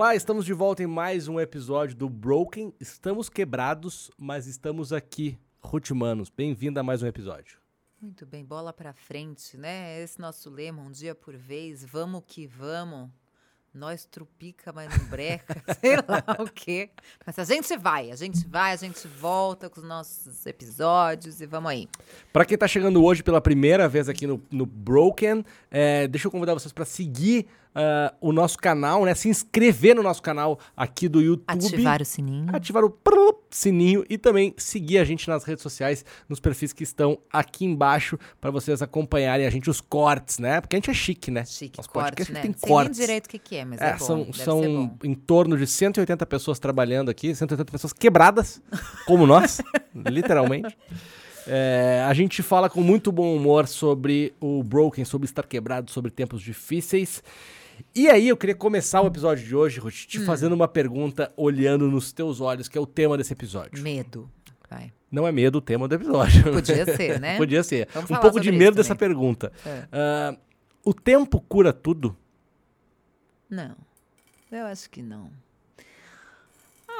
Olá, estamos de volta em mais um episódio do Broken. Estamos quebrados, mas estamos aqui. Ruth Manos, bem-vinda a mais um episódio. Muito bem, bola pra frente, né? Esse nosso lema, um dia por vez, vamos que vamos. Nós trupica, mas não breca, sei lá o quê. Mas a gente vai, a gente vai, a gente volta com os nossos episódios e vamos aí. Para quem tá chegando hoje pela primeira vez aqui no, no Broken, é, deixa eu convidar vocês para seguir uh, o nosso canal, né? Se inscrever no nosso canal aqui do YouTube. Ativar o sininho. Ativar o sininho e também seguir a gente nas redes sociais, nos perfis que estão aqui embaixo, para vocês acompanharem a gente os cortes, né? Porque a gente é chique, né? Chique, Nosso corte, podcast né? tem cortes. nem direito o que, que é, mas é, É, bom. são, são em torno de 180 pessoas trabalhando aqui, 180 pessoas quebradas, como nós, literalmente. É, a gente fala com muito bom humor sobre o Broken, sobre estar quebrado, sobre tempos difíceis. E aí, eu queria começar o episódio de hoje, Ruth, Hum. te fazendo uma pergunta olhando nos teus olhos, que é o tema desse episódio. Medo. Vai. Não é medo o tema do episódio. Podia ser, né? Podia ser. Vamos um pouco de medo dessa também. pergunta. É. Ah, o tempo cura tudo? Não, eu acho que não.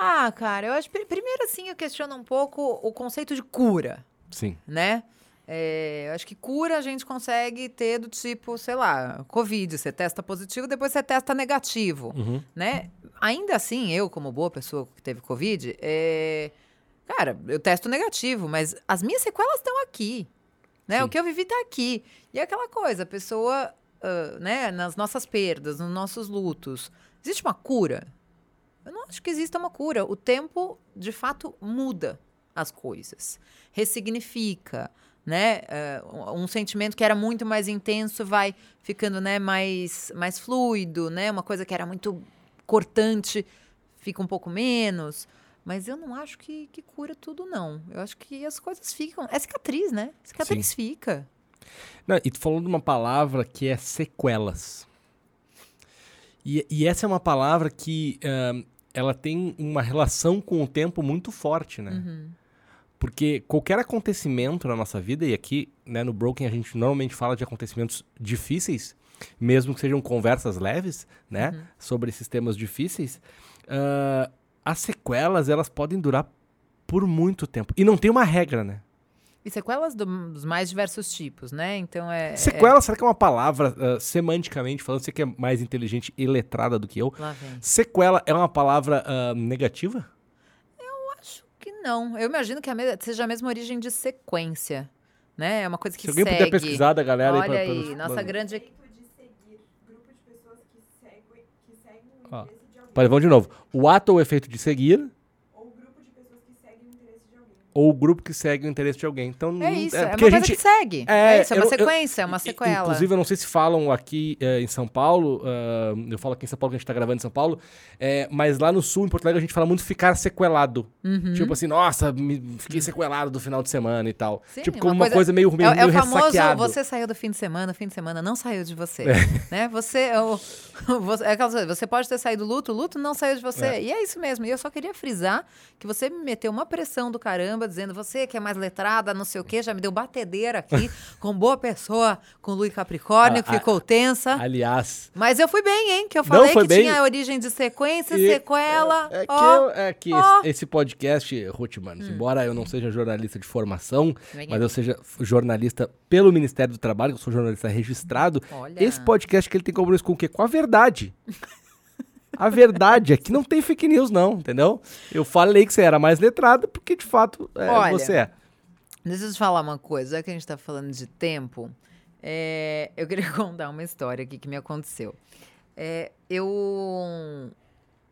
Ah, cara, eu acho. pri- Primeiro, assim, eu questiono um pouco o conceito de cura. Sim. né? É, eu acho que cura a gente consegue ter do tipo, sei lá, Covid, você testa positivo, depois você testa negativo, Uhum. né? Ainda assim, eu, como boa pessoa que teve Covid, é, cara, eu testo negativo, mas as minhas sequelas estão aqui, né? Sim. O que eu vivi tá aqui. E é aquela coisa, a pessoa, ah, né, nas nossas perdas, nos nossos lutos, existe uma cura? Eu não acho que exista uma cura. O tempo, de fato, muda as coisas, ressignifica, né? Eh, um sentimento que era muito mais intenso vai ficando, né, mais, mais fluido, né? Uma coisa que era muito cortante fica um pouco menos. Mas eu não acho que, que cura tudo, não. Eu acho que as coisas ficam. É cicatriz, né? Cicatriz fica. Não, e tu falou de uma palavra que é sequelas. E, e essa é uma palavra que ahn, ela tem uma relação com o tempo muito forte, né? Uhum. Porque qualquer acontecimento na nossa vida, e aqui né, no Broken a gente normalmente fala de acontecimentos difíceis, mesmo que sejam conversas leves, né? Uhum. Sobre esses temas difíceis, ah, as sequelas elas podem durar por muito tempo. E não tem uma regra, né? E sequelas do- dos mais diversos tipos, né? Então é. Sequela, será que é uma palavra, ah, semanticamente falando, você que é mais inteligente e letrada do que eu? é-. Sequela é uma palavra ah, negativa? Não. Eu imagino que a me- seja a mesma origem de sequência. Né? É uma coisa que Se alguém segue. puder pesquisar da galera aí Olha pra- aí, pra nos- nossa grande. Grupo de seguir, grupo de pessoas que seguem, que seguem o Ó. interesse de alguém. Peraí, vamos de novo. O ato ou efeito de seguir, Ou grupo de pessoas que seguem o interesse de alguém. Ou o grupo que segue o interesse de alguém. Então, É isso, é, uma porque a coisa gente- que segue. é, É, isso, é uma eu- sequência, é uma sequela. Inclusive, eu não sei se falam aqui eh, em São Paulo, ah, eu falo aqui em São Paulo que a gente tá gravando em São Paulo, eh, mas lá no sul, em Porto Alegre, a gente fala muito ficar sequelado. Uhum. Tipo assim, nossa, me, fiquei sequelado do final de semana e tal. Sim, tipo, uma como uma coisa- coisa meio, meio, É, é o famoso, ressaqueado. você saiu do fim de semana, o fim de semana não saiu de você. É. Né? Você, é o- você, é aquela você pode ter saído do luto, o luto não saiu de você. É. E é isso mesmo. E eu só queria frisar que você me meteu uma pressão do caramba, dizendo você que é mais letrada, não sei o quê, já me deu batedeira aqui, com boa pessoa, com Lu e Capricórnio, que Ah, ah, ficou tensa. Aliás, Mas eu fui bem, hein? Que eu falei que bem. tinha origem de sequência, E- sequela. É que, ó. eu- é que ó. esse, podcast, Ruth, mano, embora eu não seja jornalista de formação, Vem mas eu seja jornalista pelo Ministério do Trabalho, eu sou jornalista registrado, Olha. esse podcast que ele tem compromisso com o quê? Com a verdade. A verdade é que não tem fake news, não, entendeu? Eu falei que você era mais letrado porque, de fato, é, Olha, você é. Deixa eu te falar uma coisa, já que a gente tá falando de tempo, é, eu queria contar uma história aqui que me aconteceu. É, eu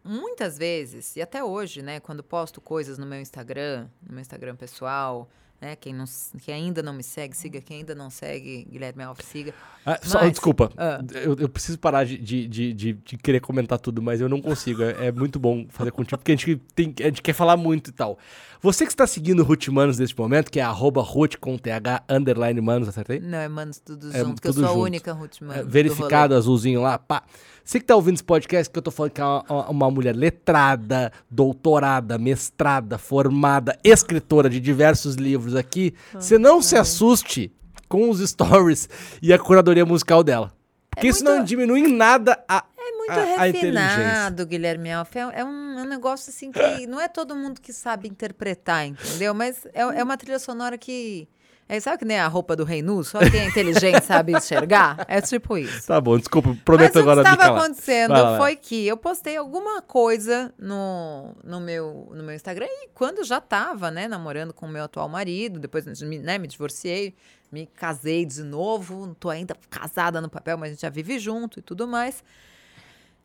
muitas vezes, e até hoje, né, quando posto coisas no meu Instagram, no meu Instagram pessoal, né, quem, não, quem ainda não me segue, siga, quem ainda não segue, Guilherme Alves, siga. Ah, só, Mas- desculpa, Ah. eu, eu preciso parar de, de, de, de- de querer comentar tudo, mas eu não consigo. É, é muito bom fazer contigo, porque a gente, tem, a gente quer falar muito e tal. Você que está seguindo o Ruth Manos neste momento, que é arroba Ruth com TH underline Manos, acertei? Não, é Manos tudo É, junto, que eu sou a junto. única Ruth Manos. É, do verificado, azulzinho lá, pá. Você que tá ouvindo esse podcast, que eu tô falando que é uma, uma- mulher letrada, doutorada, mestrada, formada, escritora de diversos livros aqui, você não se assuste com os stories e a curadoria musical dela. Porque É isso não muito- diminui em nada a É muito muito a- a refinado, Guilherme Alf. É, é um, é um negócio assim que não é todo mundo que sabe interpretar, entendeu? Mas é, é uma trilha sonora que. É, sabe que nem a roupa do Rei Nu? Só quem é inteligente sabe enxergar? É tipo isso. Tá bom, desculpa, Mas prometo o que agora estava acontecendo Vai lá, vai. foi que eu postei alguma coisa no, no, meu, no meu Instagram e quando já estava, né, namorando com o meu atual marido, depois me, né, me divorciei, me casei de novo, não tô ainda casada no papel, mas a gente já vive junto e tudo mais.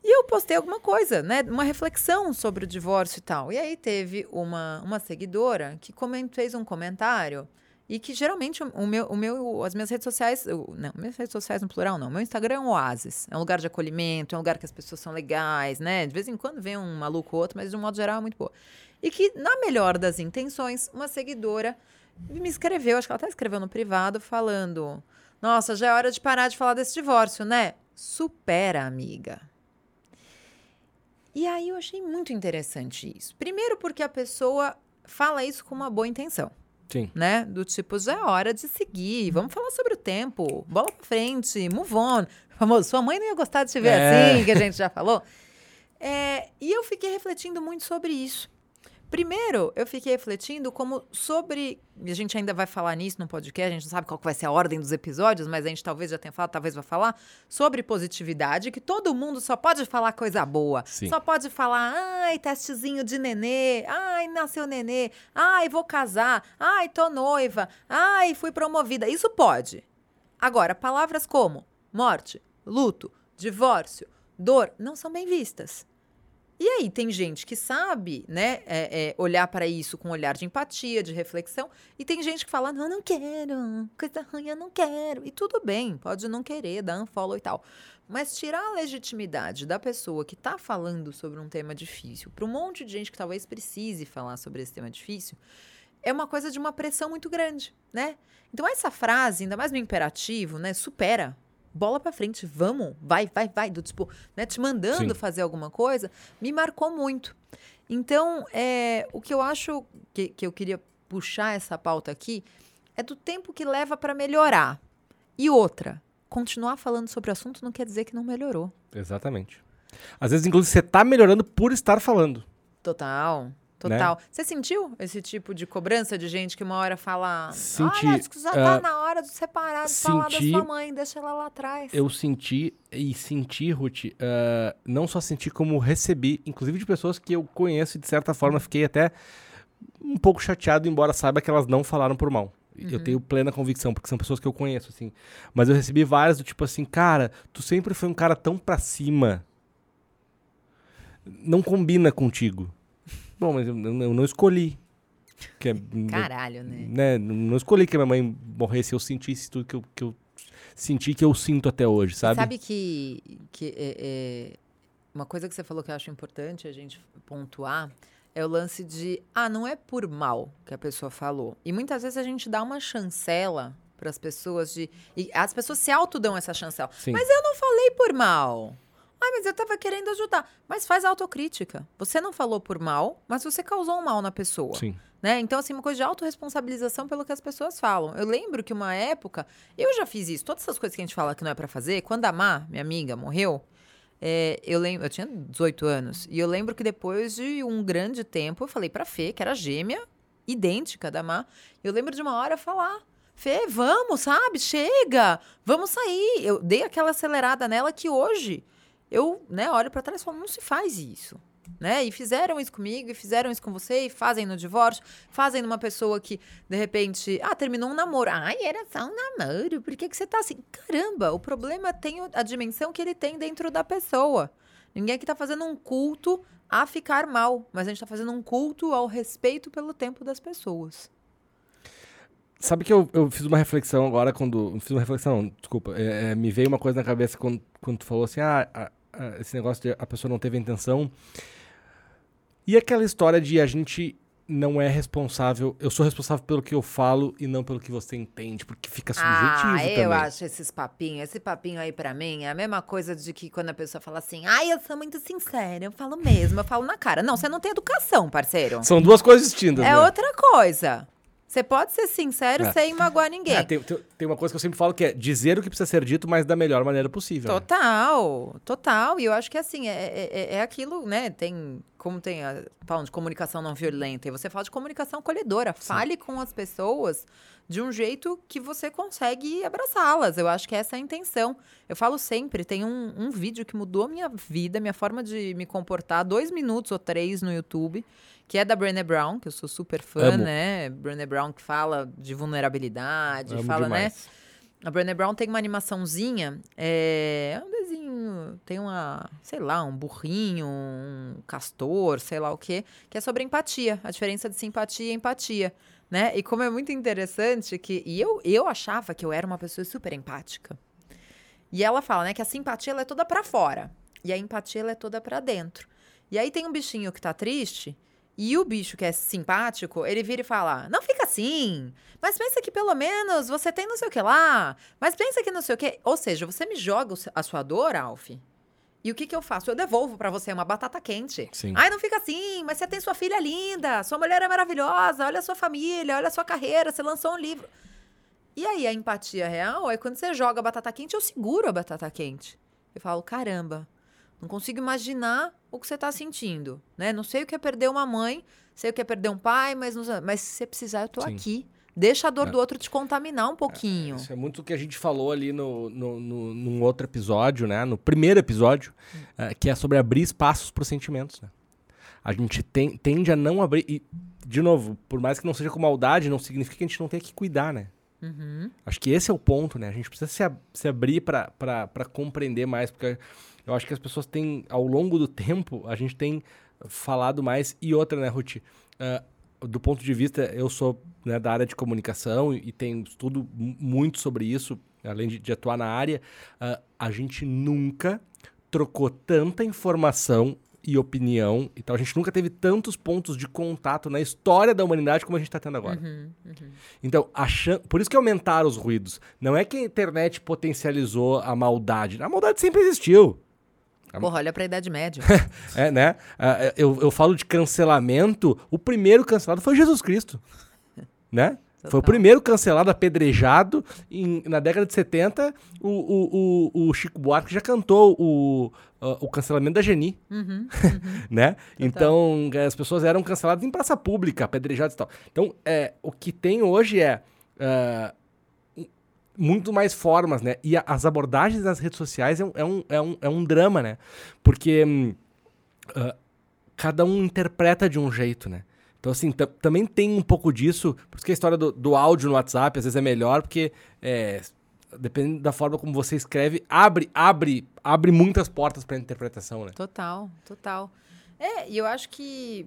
E eu postei alguma coisa, né? Uma reflexão sobre o divórcio e tal. E aí teve uma, uma seguidora que comentou, fez um comentário e que geralmente o meu, o meu, as minhas redes sociais, não, minhas redes sociais no plural não, meu Instagram é um oásis, é um lugar de acolhimento, é um lugar que as pessoas são legais, né? De vez em quando vem um maluco ou outro, mas de um modo geral é muito boa. E que, na melhor das intenções, uma seguidora me escreveu, acho que ela até escreveu no privado, falando: Nossa, já é hora de parar de falar desse divórcio, né? Supera, amiga. E aí eu achei muito interessante isso. Primeiro, porque a pessoa fala isso com uma boa intenção Sim. né? Do tipo, já é hora de seguir, vamos falar sobre o tempo, bola pra frente, move on. Famoso, sua mãe não ia gostar de te ver É. assim, que a gente já falou. É, e eu fiquei refletindo muito sobre isso. Primeiro, eu fiquei refletindo como sobre. A gente ainda vai falar nisso no podcast, a gente não sabe qual vai ser a ordem dos episódios, mas a gente talvez já tenha falado, talvez vai falar, sobre positividade, que todo mundo só pode falar coisa boa. Sim. Só pode falar, ai, testezinho de nenê, ai, nasceu nenê, ai, vou casar, ai, tô noiva, ai, fui promovida. Isso pode. Agora, palavras como morte, luto, divórcio, dor, não são bem vistas. E aí, tem gente que sabe, né, é, é, olhar para isso com um olhar de empatia, de reflexão, e tem gente que fala, não, não quero, coisa ruim, eu não quero. E tudo bem, pode não querer, dar unfollow e tal. Mas tirar a legitimidade da pessoa que está falando sobre um tema difícil para um monte de gente que talvez precise falar sobre esse tema difícil, é uma coisa de uma pressão muito grande, né? Então, essa frase, ainda mais no imperativo, né, supera. Bola pra frente, vamos, vai, vai, vai, do tipo, né, te mandando Sim. fazer alguma coisa, me marcou muito. Então, é, o que eu acho que, que eu queria puxar essa pauta aqui é do tempo que leva para melhorar. E outra, continuar falando sobre o assunto não quer dizer que não melhorou. Exatamente. Às vezes, inclusive, você tá melhorando por estar falando. Total. Total. Você sentiu esse tipo de cobrança de gente que uma hora fala: Senti, Olha, acho que já tá ah, na hora de separar, de falar da senti- sua mãe, deixa ela lá atrás. Eu senti, e senti, Ruth, ah, não só senti como recebi, inclusive de pessoas que eu conheço e de certa forma fiquei até um pouco chateado, embora saiba que elas não falaram por mal. Eu tenho plena convicção, porque são pessoas que eu conheço, assim. Mas eu recebi várias do tipo assim, cara, tu sempre foi um cara tão pra cima. Não combina contigo. Bom, mas eu, não escolhi. Que é- Caralho, né? né, não escolhi que a minha mãe morresse, eu sentisse tudo que eu, que eu senti que eu sinto até hoje, sabe? Sabe que, que é, é, uma coisa que você falou que eu acho importante a gente pontuar é o lance de, ah, não é por mal que a pessoa falou. E muitas vezes a gente dá uma chancela para as pessoas de. E as pessoas se autodão essa chancela. Sim. Mas eu não falei por mal. Ai, mas eu tava querendo ajudar. Mas faz autocrítica. Você não falou por mal, mas você causou um mal na pessoa. Sim. Né? Então, assim, uma coisa de autorresponsabilização pelo que as pessoas falam. Eu lembro que uma época, eu já fiz isso, todas essas coisas que a gente fala que não é pra fazer, quando a Má, minha amiga, morreu, é, eu lembro, eu tinha 18 anos, e eu lembro que depois de um grande tempo, eu falei pra Fê, que era gêmea, idêntica da Má, eu lembro de uma hora falar. Fê, vamos, sabe? Chega, vamos sair. Eu dei aquela acelerada nela que hoje eu, né, olho pra trás e falo, não se faz isso. Né? E fizeram isso comigo, e fizeram isso com você, e fazem no divórcio, fazem numa pessoa que, de repente, ah, terminou um namoro. Ai, era só um namoro, por que, que você tá assim? Caramba, o problema tem a dimensão que ele tem dentro da pessoa. Ninguém aqui tá fazendo um culto a ficar mal, mas a gente tá fazendo um culto ao respeito pelo tempo das pessoas. Sabe que eu, eu fiz uma reflexão agora quando. Fiz uma reflexão, desculpa. é, é, me veio uma coisa na cabeça quando, quando tu falou assim: ah, esse negócio de a pessoa não teve a intenção. E aquela história de a gente não é responsável. Eu sou responsável pelo que eu falo e não pelo que você entende, porque fica subjetivo Ah, também. eu acho esses papinhos, esse papinho aí pra mim é a mesma coisa de que quando a pessoa fala assim, ai, eu sou muito sincera, eu falo mesmo, eu falo na cara. Não, você não tem educação, parceiro. São duas coisas distintas. É né? outra coisa. Você pode ser sincero É. sem magoar ninguém. É, tem, tem- uma coisa que eu sempre falo que é dizer o que precisa ser dito, mas da melhor maneira possível. né? Total, total. E eu acho que assim, é, é, é aquilo, né? Tem. Como tem a. Falam de comunicação não violenta, e você fala de comunicação acolhedora. Fale com as pessoas de um jeito que você consegue abraçá-las. Eu acho que essa é a intenção. Eu falo sempre, tem um, um vídeo que mudou minha vida, minha forma de me comportar, dois minutos ou três no YouTube, que é da Brené Brown, que eu sou super fã, Amo. né? Brené Brown que fala de vulnerabilidade, Amo fala, né? demais. A Brené Brown tem uma animaçãozinha, é, é um desenho, tem uma, sei lá, um burrinho, um castor, sei lá o quê, que é sobre empatia, a diferença de simpatia e empatia, né? E como é muito interessante que, e eu, eu achava que eu era uma pessoa super empática. E ela fala, né, que a simpatia ela é toda pra fora e a empatia ela é toda pra dentro. E aí tem um bichinho que tá triste e o bicho que é simpático, ele vira e fala: Não fica assim, mas pensa que pelo menos você tem não sei o que lá, mas pensa que não sei o que. Ou seja, você me joga a sua dor, Alf. E o que, que eu faço? Eu devolvo pra você uma batata quente. Sim. Ai, não fica assim, mas você tem sua filha linda, sua mulher é maravilhosa, olha a sua família, olha a sua carreira, você lançou um livro. E aí, a empatia real é quando você joga a batata quente, eu seguro a batata quente. Eu falo, caramba, não consigo imaginar o que você tá sentindo, né? Não sei o que é perder uma mãe, sei o que é perder um pai, mas, não- mas se você precisar, eu tô Sim. aqui. Deixa a dor É. do outro te contaminar um pouquinho. Isso é muito o que a gente falou ali no, no, no- num outro episódio, né? No primeiro episódio, eh, que é sobre abrir espaços para os sentimentos, né? A gente tem- tende a não abrir. E, de novo, por mais que não seja com maldade, não significa que a gente não tenha que cuidar, né? Uhum. Acho que esse é o ponto, né? A gente precisa se, ab- se abrir para compreender mais, porque eu acho que as pessoas têm, ao longo do tempo, a gente tem falado mais. E outra, né, Ruth? Ah, do ponto de vista, eu sou né, da área de comunicação e, e tenho estudo mu- muito sobre isso, além de, de atuar na área. ah, a gente nunca trocou tanta informação e opinião e tal. A gente nunca teve tantos pontos de contato na história da humanidade como a gente está tendo agora. Uhum, uhum. Então, chan- por isso que aumentaram os ruídos. Não é que a internet potencializou a maldade. A maldade sempre existiu. Porra, olha pra Idade Média. É, né? Ah, Eu, eu falo de cancelamento. O primeiro cancelado foi Jesus Cristo. Né? Foi o primeiro cancelado, apedrejado. Em- na década de 70, o, o, o, o Chico Buarque já cantou o, ah, o cancelamento da Geni. Uhum. né? Então, eh, as pessoas eram canceladas em praça pública, apedrejadas e tal. Então, é, o que tem hoje é um- muito mais formas, né? E a- as abordagens nas redes sociais é um, é um, é um, é um drama, né? Porque ah, cada um interpreta de um jeito, né? Então, assim, ta- também tem um pouco disso. Por isso que a história do, do áudio no WhatsApp às vezes é melhor, porque é, dependendo da forma como você escreve, abre, abre, abre muitas portas para interpretação, né? Total, total. É, e eu acho que.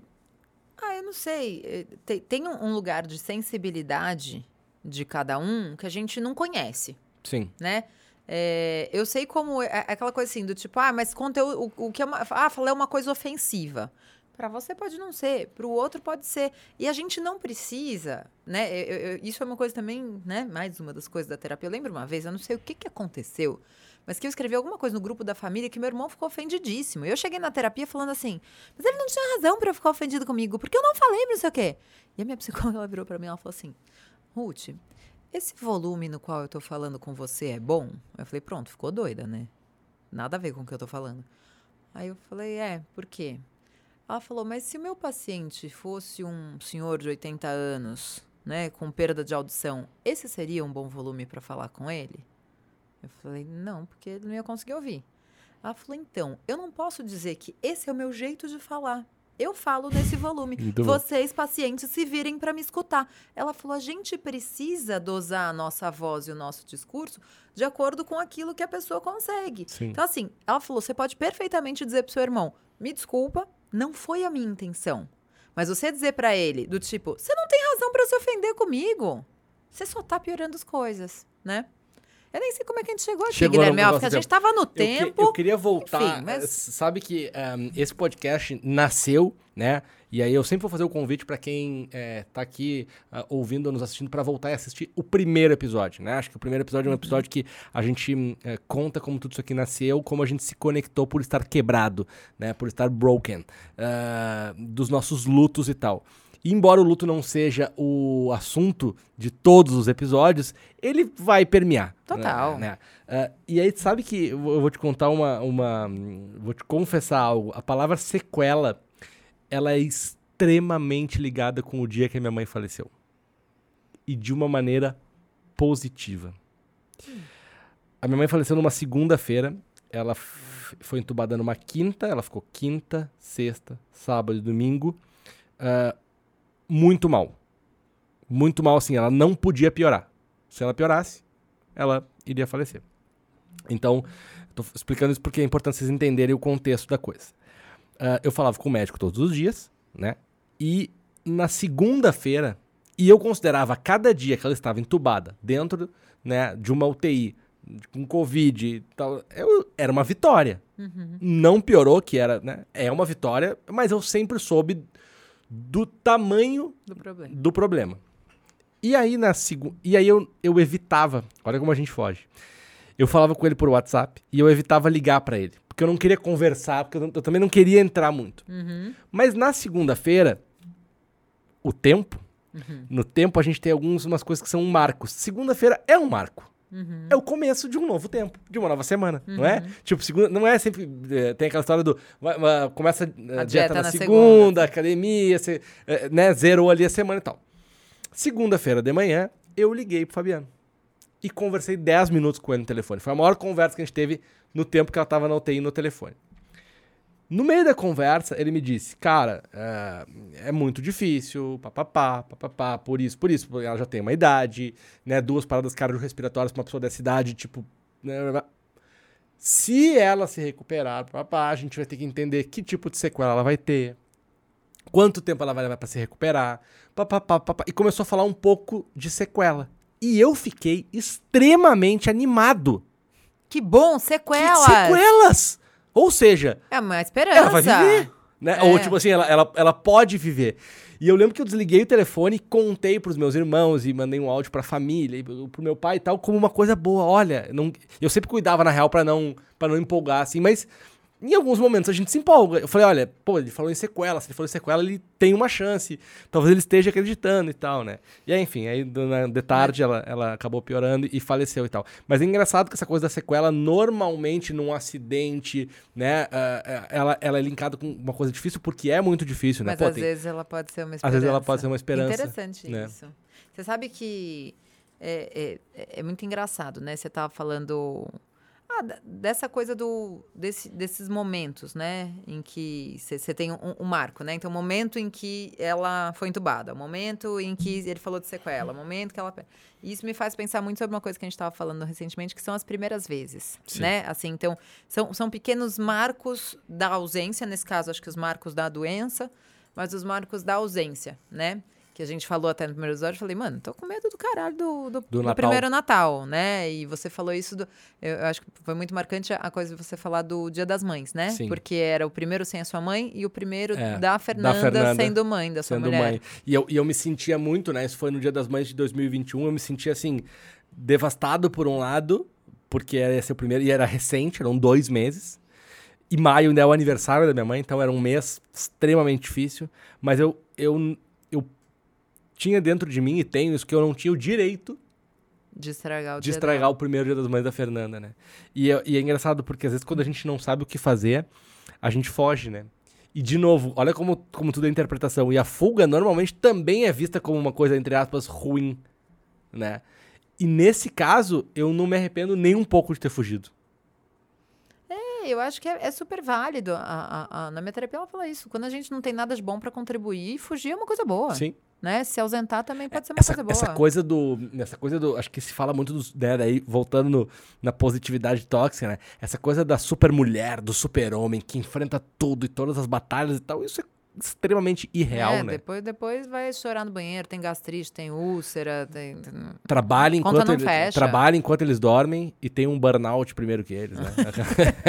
Ah, eu não sei. eh, Tem, tem um lugar de sensibilidade de cada um que a gente não conhece, Sim. né? É, eu sei como. É é aquela coisa assim, do tipo, ah, mas conteúdo. O, o que é uma. Ah, falei uma coisa ofensiva. Pra você pode não ser, pro outro pode ser. E a gente não precisa, né? eu- eu- isso é uma coisa também, né? Mais uma das coisas da terapia. Eu lembro uma vez, eu não sei o que, que aconteceu, mas que eu escrevi alguma coisa no grupo da família que meu irmão ficou ofendidíssimo. E eu cheguei na terapia falando assim, mas ele não tinha razão pra ficar ofendido comigo, porque eu não falei não sei o quê. E a minha psicóloga virou pra mim e falou assim: Ruth, esse volume no qual eu tô falando com você é bom? Eu falei, pronto, ficou doida, né? Nada a ver com o que eu tô falando. Aí eu falei, é, por quê? Ela falou, mas se o meu paciente fosse um senhor de 80 anos, né, com perda de audição, esse seria um bom volume para falar com ele? Eu falei, não, porque ele não ia conseguir ouvir. Ela falou, então, eu não posso dizer que esse é o meu jeito de falar. Eu falo nesse volume. Muito bom. Vocês, pacientes, se virem para me escutar. Ela falou: a gente precisa dosar a nossa voz e o nosso discurso de acordo com aquilo que a pessoa consegue. Sim. Então, assim, ela falou: você pode perfeitamente dizer pro seu irmão: me desculpa, não foi a minha intenção. Mas você dizer para ele, do tipo, você não tem razão para se ofender comigo. Você só tá piorando as coisas, né? Eu nem sei como é que a gente chegou aqui, Chegou Guilherme Alves, negócio que a gente tava no Eu, que- tempo. eu queria voltar. Enfim, mas- eh, Sabe que ehm, esse podcast nasceu, né? E aí eu sempre vou fazer o convite para quem eh, tá aqui ah, ouvindo ou nos assistindo para voltar e assistir o primeiro episódio, né? Acho que o primeiro episódio é um episódio que a gente eh, conta como tudo isso aqui nasceu, como a gente se conectou por estar quebrado, né? Por estar broken, ah, dos nossos lutos e tal. Embora o luto não seja o assunto de todos os episódios, ele vai permear. Total. Né? Uh, e aí, sabe que eu vou te contar uma, uma. Vou te confessar algo. A palavra sequela, ela é extremamente ligada com o dia que a minha mãe faleceu. E de uma maneira positiva. A minha mãe faleceu numa segunda-feira. Ela foi entubada numa quinta. Ela ficou quinta, sexta, sábado e domingo. Uh, muito mal. Muito mal, assim. Ela não podia piorar. Se ela piorasse, ela iria falecer. Então, estou explicando isso porque é importante vocês entenderem o contexto da coisa. Uh, eu falava com o médico todos os dias, né? E na segunda-feira, e eu considerava cada dia que ela estava entubada dentro né, de uma UTI, com Covid e tal, eu, era uma vitória. Uhum. Não piorou, que era, né? É uma vitória, mas eu sempre soube do tamanho do problema. Do problema. E aí, na. E aí eu, eu evitava. Olha como a gente foge. Eu falava com ele por WhatsApp e eu evitava ligar para ele. Porque eu não queria conversar, porque eu, eu também não queria entrar muito. Uhum. Mas na segunda-feira, o tempo. Uhum. No tempo a gente tem algumas coisas que são marcos. Segunda-feira é um marco. Uhum. É o começo de um novo tempo, de uma nova semana, uhum. não é? Uhum. Tipo, segunda, não é sempre. É, tem aquela história do. Vai, vai, começa a, a dieta, dieta, na, na segunda, segunda, academia, você, é, né? Zerou ali a semana e tal. Segunda-feira de manhã, eu liguei pro Fabiano. E conversei 10 minutos com ele no telefone. Foi a maior conversa que a gente teve no tempo que ela tava na UTI no telefone. No meio da conversa, ele me disse, cara, é, é muito difícil, papapá, papapá, por isso, por isso, ela já tem uma idade, né, duas paradas cardiorrespiratórias pra uma pessoa dessa idade, tipo, né, se ela se recuperar, papapá, a gente vai ter que entender que tipo de sequela ela vai ter, quanto tempo ela vai levar para se recuperar, papapá, papapá, e começou a falar um pouco de sequela. E eu fiquei extremamente animado. Que bom, sequelas! Que sequelas! Ou seja, é uma esperança. Ela vai viver. Né? É. Ou, tipo assim, ela, ela, ela pode viver. E eu lembro que eu desliguei o telefone e contei pros meus irmãos e mandei um áudio pra família, e pro meu pai e tal, como uma coisa boa. Olha, não, eu sempre cuidava, na real, para não, pra não empolgar, assim, mas em alguns momentos a gente se empolga. Eu falei, olha, pô, ele falou em sequela, se ele falou em sequela, ele tem uma chance. Talvez ele esteja acreditando e tal, né? E aí, enfim, aí de tarde ela, ela acabou piorando e faleceu e tal. Mas é engraçado que essa coisa da sequela, normalmente num acidente, né, uh, ela, ela é linkada com uma coisa difícil, porque é muito difícil, né? Mas pô, às tem... vezes ela pode ser uma esperança. Às vezes ela pode ser uma esperança. Interessante né? isso. Você sabe que é, é, é muito engraçado, né? Você tava falando ah, dessa coisa do, desse, desses momentos, né? Em que você tem um, um, marco, né? Então, o momento em que ela foi entubada, o momento em que ele falou de sequela, o momento que ela. Isso me faz pensar muito sobre uma coisa que a gente estava falando recentemente, que são as primeiras vezes, Sim. né? Assim, então, são, são pequenos marcos da ausência, nesse caso, acho que os marcos da doença, mas os marcos da ausência, né? Que a gente falou até no primeiro episódio, eu falei, mano, tô com medo do caralho do, do, do, do primeiro Natal, né? E você falou isso, do, eu acho que foi muito marcante a coisa de você falar do Dia das Mães, né? Sim. Porque era o primeiro sem a sua mãe e o primeiro é, da, Fernanda da, Fernanda sendo mãe da sua mulher. Mãe. E eu, e eu me sentia muito, né? Isso foi no Dia das Mães de 2021, eu me sentia assim, devastado por um lado, porque ia ser o primeiro, e era recente, eram dois meses. E maio ainda é o aniversário da minha mãe, então era um mês extremamente difícil. Mas eu, eu tinha dentro de mim e tenho isso que eu não tinha o direito de estragar o, de estragar o primeiro dia das mães da Fernanda, né? E é, e é engraçado porque às vezes quando a gente não sabe o que fazer, a gente foge, né? E de novo, olha como, como tudo é interpretação. E a fuga normalmente também é vista como uma coisa, entre aspas, ruim, né? E nesse caso, eu não me arrependo nem um pouco de ter fugido. Eu acho que é, é super válido. A, a, a, na minha terapia ela fala isso. Quando a gente não tem nada de bom para contribuir, fugir é uma coisa boa. Sim né? Se ausentar também pode ser uma essa, coisa boa. Essa coisa do. Essa coisa do. Acho que se fala muito dos. Né, daí, voltando no, na positividade tóxica, né? Essa coisa da super mulher, do super homem que enfrenta tudo e todas as batalhas e tal. Isso é extremamente irreal, é, né? Depois, depois vai chorar no banheiro, tem gastrite, tem úlcera, tem. Trabalha enquanto, ele, trabalha enquanto eles dormem e tem um burnout primeiro que eles, né?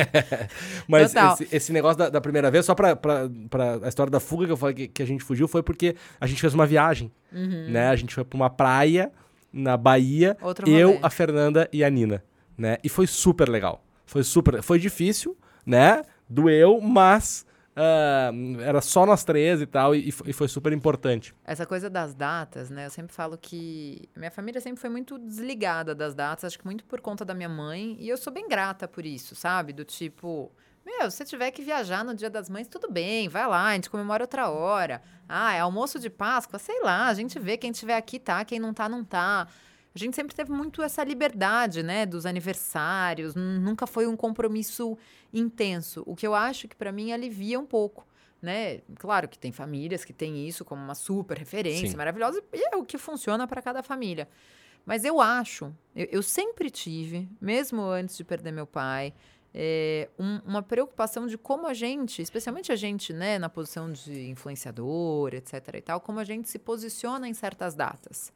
Mas esse, esse, negócio da, da, primeira vez, só pra, pra, pra a história da fuga que eu falei que, que, a gente fugiu, foi porque a gente fez uma viagem, uhum. né? A gente foi pra uma praia na Bahia, Outro eu, rolê. a Fernanda e a Nina, né? E foi super legal. Foi super. Foi difícil, né? Doeu, mas ah, era só nós três e tal, e, e foi super importante. Essa coisa das datas, né? Eu sempre falo que minha família sempre foi muito desligada das datas, acho que muito por conta da minha mãe, e eu sou bem grata por isso, sabe? Do tipo, meu, se tiver que viajar no Dia das Mães, tudo bem, vai lá, a gente comemora outra hora. Ah, é almoço de Páscoa, sei lá, a gente vê quem tiver aqui tá, quem não tá, não tá. A gente sempre teve muito essa liberdade, né, dos aniversários, nunca foi um compromisso intenso. O que eu acho que para mim alivia um pouco, né? Claro que tem famílias que têm isso como uma super referência Sim. maravilhosa e é o que funciona para cada família. Mas eu acho, eu, eu sempre tive, mesmo antes de perder meu pai, é, um- uma preocupação de como a gente, especialmente a gente, né, na posição de influenciador, etc e tal, como a gente se posiciona em certas datas,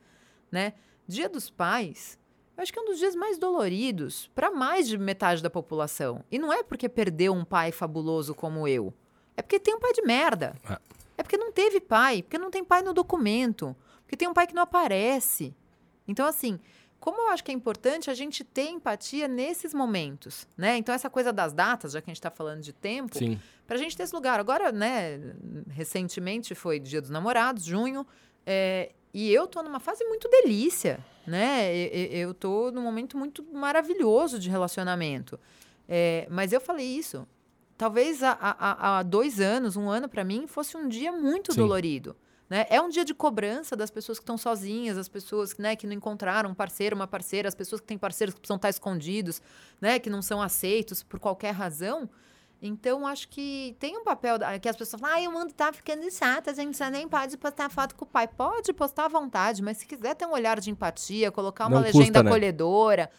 né? Dia dos Pais, eu acho que é um dos dias mais doloridos para mais de metade da população. E não é porque perdeu um pai fabuloso como eu. É porque tem um pai de merda. Ah. É porque não teve pai, porque não tem pai no documento, porque tem um pai que não aparece. Então, assim, como eu acho que é importante a gente ter empatia nesses momentos, né? Então, essa coisa das datas, já que a gente está falando de tempo, Sim. Pra gente ter esse lugar. Agora, né, recentemente foi Dia dos Namorados, junho, é, e eu tô numa fase muito delícia, né? Eu, tô num momento muito maravilhoso de relacionamento. É, mas eu falei isso. Talvez há, dois anos, um ano pra mim, fosse um dia muito Sim. dolorido. Né? É um dia de cobrança das pessoas que estão sozinhas, as pessoas né, que não encontraram um parceiro, uma parceira, as pessoas que têm parceiros que precisam estar escondidos, né, que não são aceitos por qualquer razão. Então, acho que tem um papel que as pessoas falam, ah, o mundo tá ficando chato, a gente já nem pode postar foto com o pai. Pode postar à vontade, mas se quiser ter um olhar de empatia, colocar uma Não legenda custa, né? acolhedora,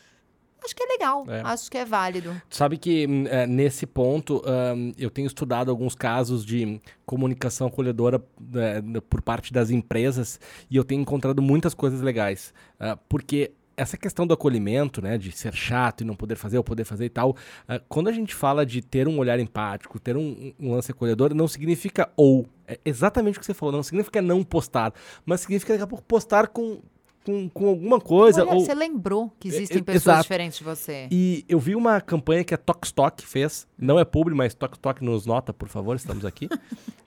acho que é legal, É. acho que é válido. Sabe que hum, é, nesse ponto hum, eu tenho estudado alguns casos de comunicação acolhedora é, por parte das empresas e eu tenho encontrado muitas coisas legais. Ah, porque essa questão do acolhimento, né, de ser chato e não poder fazer ou poder fazer e tal, ah, quando a gente fala de ter um olhar empático, ter um, um lance acolhedor, não significa ou. É exatamente o que você falou, não significa não postar, mas significa daqui a pouco postar com, com, com alguma coisa. Olha, ou... você lembrou que É, existem é, pessoas exato. diferentes de você. E eu vi uma campanha que a Tokstok fez. Não é publi, mas Tokstok nos nota, por favor, estamos aqui.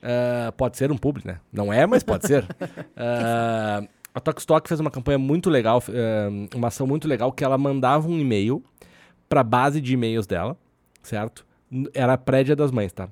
Ah, pode ser um publi, né? Não é, mas pode ser. Ah, a Tokstok fez uma campanha muito legal, ah, uma ação muito legal, que ela mandava um e-mail para a base de e-mails dela, certo? Era a prédia das mães, tá?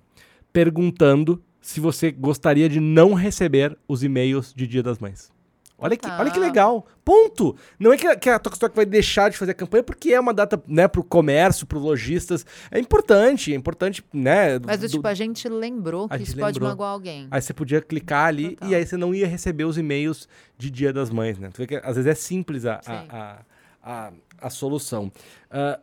Perguntando se você gostaria de não receber os e-mails de Dia das Mães. Olha que, olha que Tá. legal. Ponto. Não é que, a- que a Tokstok vai deixar de fazer a campanha porque é uma data, né, pro comércio, pro lojistas. É importante, é importante, né? Mas, do, tipo, a gente lembrou A que gente isso pode lembrou. magoar alguém. Aí você podia clicar ali Total. e aí você não ia receber os e-mails de Dia das Mães, né? Tu vê que às vezes é simples a, a, a, a, a solução. Ah,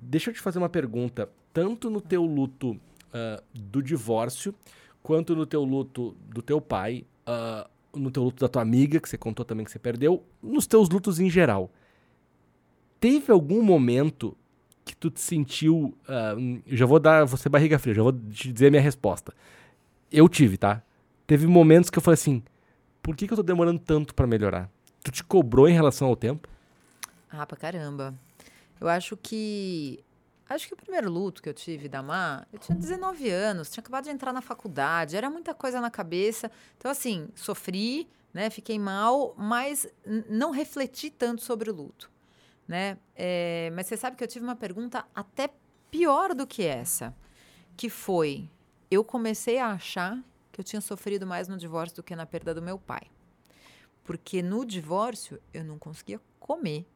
deixa eu te fazer uma pergunta. Tanto no teu luto ah, do divórcio, quanto no teu luto do teu pai, ah, no teu luto da tua amiga, que você contou também que você perdeu, nos teus lutos em geral. Teve algum momento que tu te sentiu. eu já vou dar você barriga fria, já vou te dizer a minha resposta. Eu tive, tá? Teve momentos que eu falei assim: por que, que eu tô demorando tanto pra melhorar? Tu te cobrou em relação ao tempo? Ah, pra caramba. Eu acho que. Acho que o primeiro luto que eu tive da Má, eu tinha 19 anos, tinha acabado de entrar na faculdade, era muita coisa na cabeça. Então, assim, sofri, né? Fiquei mal, mas não refleti tanto sobre o luto, né? É, mas você sabe que eu tive uma pergunta até pior do que essa, que foi: eu comecei a achar que eu tinha sofrido mais no divórcio do que na perda do meu pai. Porque no divórcio eu não conseguia comer.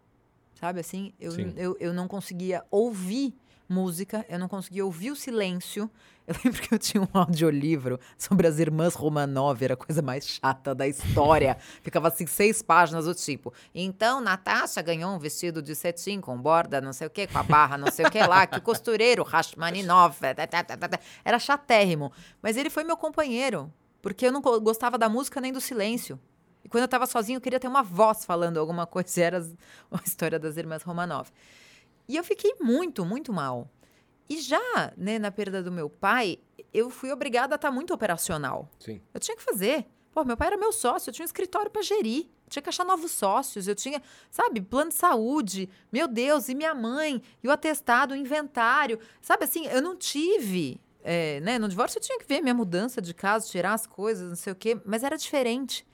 Sabe assim? Eu, eu, eu não conseguia ouvir música, eu não conseguia ouvir o silêncio. Eu lembro que eu tinha um audiolivro sobre as irmãs Romanov, era a coisa mais chata da história. Ficava assim, seis páginas do tipo. Então, Natasha ganhou um vestido de cetim com borda, não sei o quê, com a barra, não sei o que lá, que o costureiro, Rachmaninov, tá. era chatérrimo. Mas ele foi meu companheiro, porque eu não go- gostava da música nem do silêncio. Quando eu tava sozinho, eu queria ter uma voz falando alguma coisa. Era a história das irmãs Romanov. E eu fiquei muito, muito mal. E já, né, na perda do meu pai, eu fui obrigada a estar muito operacional. Sim. Eu tinha que fazer. Pô, meu pai era meu sócio, eu tinha um escritório para gerir. Eu tinha que achar novos sócios, eu tinha, sabe, plano de saúde. Meu Deus, e minha mãe, e o atestado, o inventário. Sabe assim, eu não tive é, né? No divórcio eu tinha que ver minha mudança de casa, tirar as coisas, não sei o quê, mas era diferente.